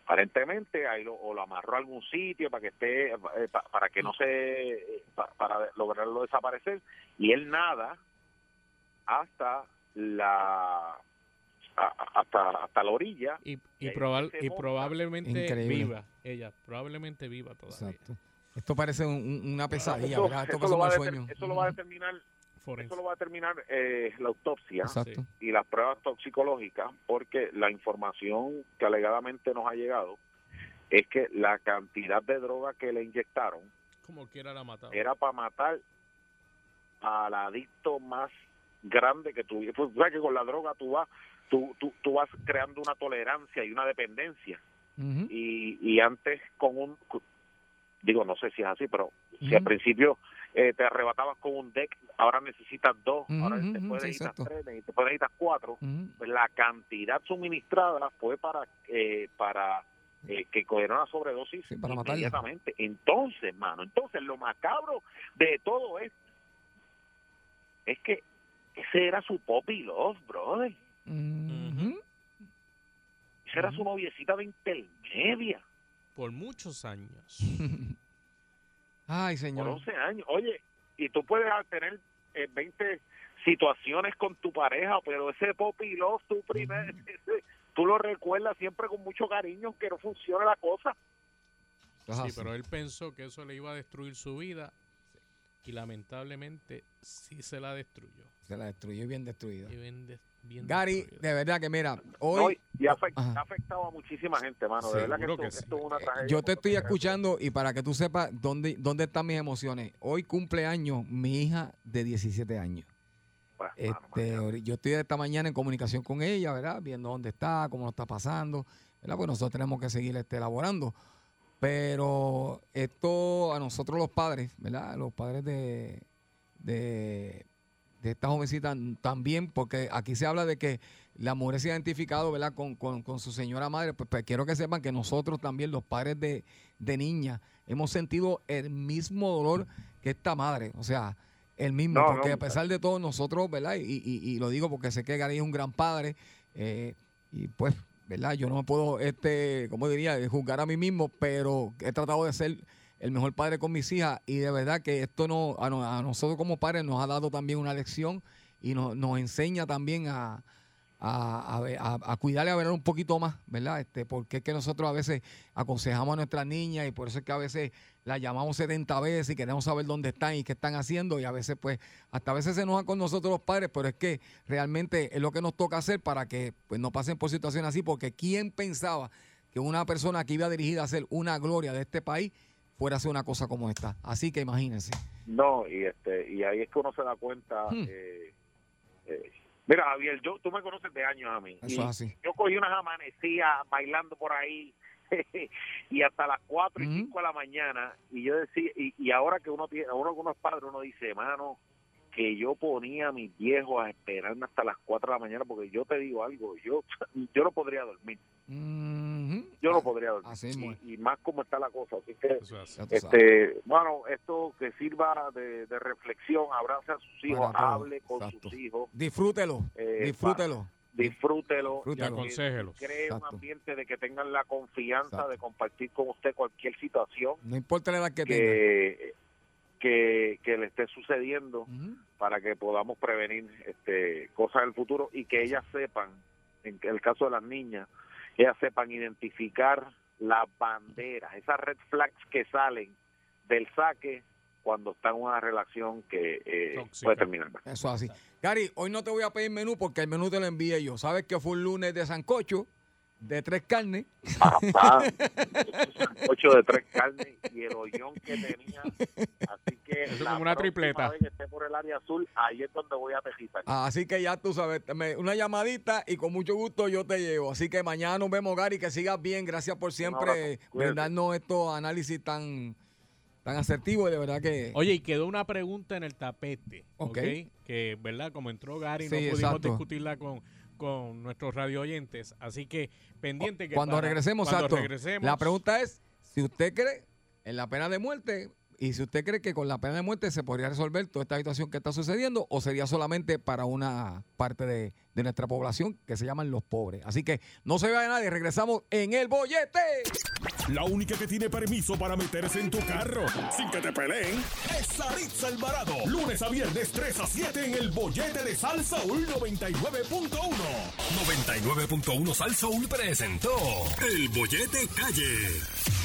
Aparentemente ahí lo, o lo amarró a algún sitio para que esté eh, pa- para que no se eh, pa- para lograrlo desaparecer y él nada hasta la hasta hasta la orilla Y, Y se y probablemente Increíble. viva, ella, probablemente viva todavía. Exacto. Esto parece un- un- una pesadilla. Esto eso parece lo va sueño. eso lo va a determinar Forense. eso lo va a determinar eh, la autopsia Exacto. y las pruebas toxicológicas porque la información que alegadamente nos ha llegado es que la cantidad de droga que le inyectaron Como quiera la mataba. era para matar al adicto más grande que tú, pues, sabes que con la droga tú vas, tú, tú, tú vas creando una tolerancia y una dependencia. Y, y antes con un digo no sé si es así pero si al principio eh, te arrebatabas con un deck ahora necesitas dos ahora después sí, necesitas exacto. tres después necesitas cuatro. Pues la cantidad suministrada fue para eh, para eh, que cogieron una sobredosis para matarla. inmediatamente. Entonces mano entonces lo macabro de todo esto es que ese era su poppy love brother esa era su noviecita de intermedia Por muchos años. Ay, por señor. 11 años. Oye, y tú puedes tener eh, 20 situaciones con tu pareja, pero ese poppy love, tu primer, ese- tú lo recuerdas siempre con mucho cariño, que no funciona la cosa. Sí, pero él pensó que eso le iba a destruir su vida y lamentablemente sí se la destruyó. Se la destruyó bien destruida. Y bien de- bien Gary, de verdad que mira, No, hoy y ha afect- Ajá. ha afectado a muchísima gente, mano. De verdad que esto, que esto es una tragedia. yo te estoy escuchando y para que tú sepas dónde, dónde están mis emociones. Hoy cumpleaños mi hija de 17 años. Este, yo estoy esta mañana en comunicación con ella, ¿verdad? Viendo dónde está, cómo lo está pasando, ¿verdad? Pues nosotros tenemos que seguir este, elaborando. Pero esto a nosotros los padres, ¿verdad? Los padres de, de, de esta jovencita también, porque aquí se habla de que la mujer se ha identificado, ¿verdad? Con, con- con su señora madre. Pues, pues quiero que sepan que nosotros también, los padres de, de niña, hemos sentido el mismo dolor que esta madre. O sea, el mismo, No, porque no, a pesar de todo, nosotros, ¿verdad? Y, y- y lo digo porque sé que Gary es un gran padre, eh, y pues, ¿verdad? Yo no me puedo, este, como diría, juzgar a mí mismo, pero he tratado de ser el mejor padre con mis hijas y de verdad que esto no, a, no- a nosotros como padres nos ha dado también una lección y nos, nos enseña también a, a, a, a- a cuidarle a ver un poquito más, ¿verdad? Este, porque es que nosotros a veces aconsejamos a nuestras niñas y por eso es que a veces las llamamos 70 veces y queremos saber dónde están y qué están haciendo y a veces pues hasta a veces se enojan con nosotros los padres, pero es que realmente es lo que nos toca hacer para que pues no pasen por situaciones así, porque ¿quién pensaba que una persona que iba dirigida a ser una gloria de este país fuera a hacer una cosa como esta? Así que imagínense. No, y este y ahí es que uno se da cuenta. Hmm. eh, eh, mira, Javier, yo, tú me conoces de años a mí. Eso es así. Yo cogí unas amanecías bailando por ahí y hasta las 4 y 5 de la mañana. Y yo decía, y, y ahora que uno tiene, uno que uno es padre, uno dice, mano, que yo ponía a mis viejos a esperarme hasta las 4 de la mañana, porque yo te digo algo, yo, yo no podría dormir. Yo no podría dormir. Así y, y más como está la cosa. Así que, este, bueno, esto que sirva de, de reflexión, abrace a sus hijos, hable con exacto. sus hijos, Disfrútelo, Eh, disfrútelo. disfrútelo, Disfrútelo. que- aconséjelos. cree Exacto. un ambiente de que tengan la confianza de compartir con usted cualquier situación No importa la edad que tenga. Que, le esté sucediendo para que podamos prevenir este cosas del futuro y que ellas sepan, en el caso de las niñas, ellas sepan identificar las banderas, esas red flags que salen del saque cuando está en una relación que eh, puede terminar. Eso así. Gary, hoy no te voy a pedir menú porque el menú te lo envié yo. Sabes que fue un lunes de sancocho, de tres carnes. Papá, ocho de tres carnes y el hoyón que tenía. Así que la como una tripleta. vez que esté por el área azul, ahí es donde voy a tejitar. Así que ya tú sabes, una llamadita y con mucho gusto yo te llevo. Así que mañana nos vemos, Gary, que sigas bien. Gracias por siempre brindarnos estos análisis tan, tan asertivos y de verdad que... Oye, y quedó una pregunta en el tapete, Ok. ¿ok? Que, ¿verdad? Como entró Gary, no Sí, pudimos exacto. discutirla con, con nuestros radio oyentes. Así que pendiente que cuando para- regresemos, cuando exacto. regresemos, La pregunta es, si usted cree en la pena de muerte y si usted cree que con la pena de muerte se podría resolver toda esta situación que está sucediendo o sería solamente para una parte de, nuestra población que se llaman los pobres. Así que no se vaya nadie, regresamos en el bollete. La única que tiene permiso para meterse en tu carro sin que te peleen es Saritza Alvarado. Lunes a viernes 3 a 7 en el bollete de Salsa Soul 99.1. 99.1 Sal Soul presentó El Bollete Calle.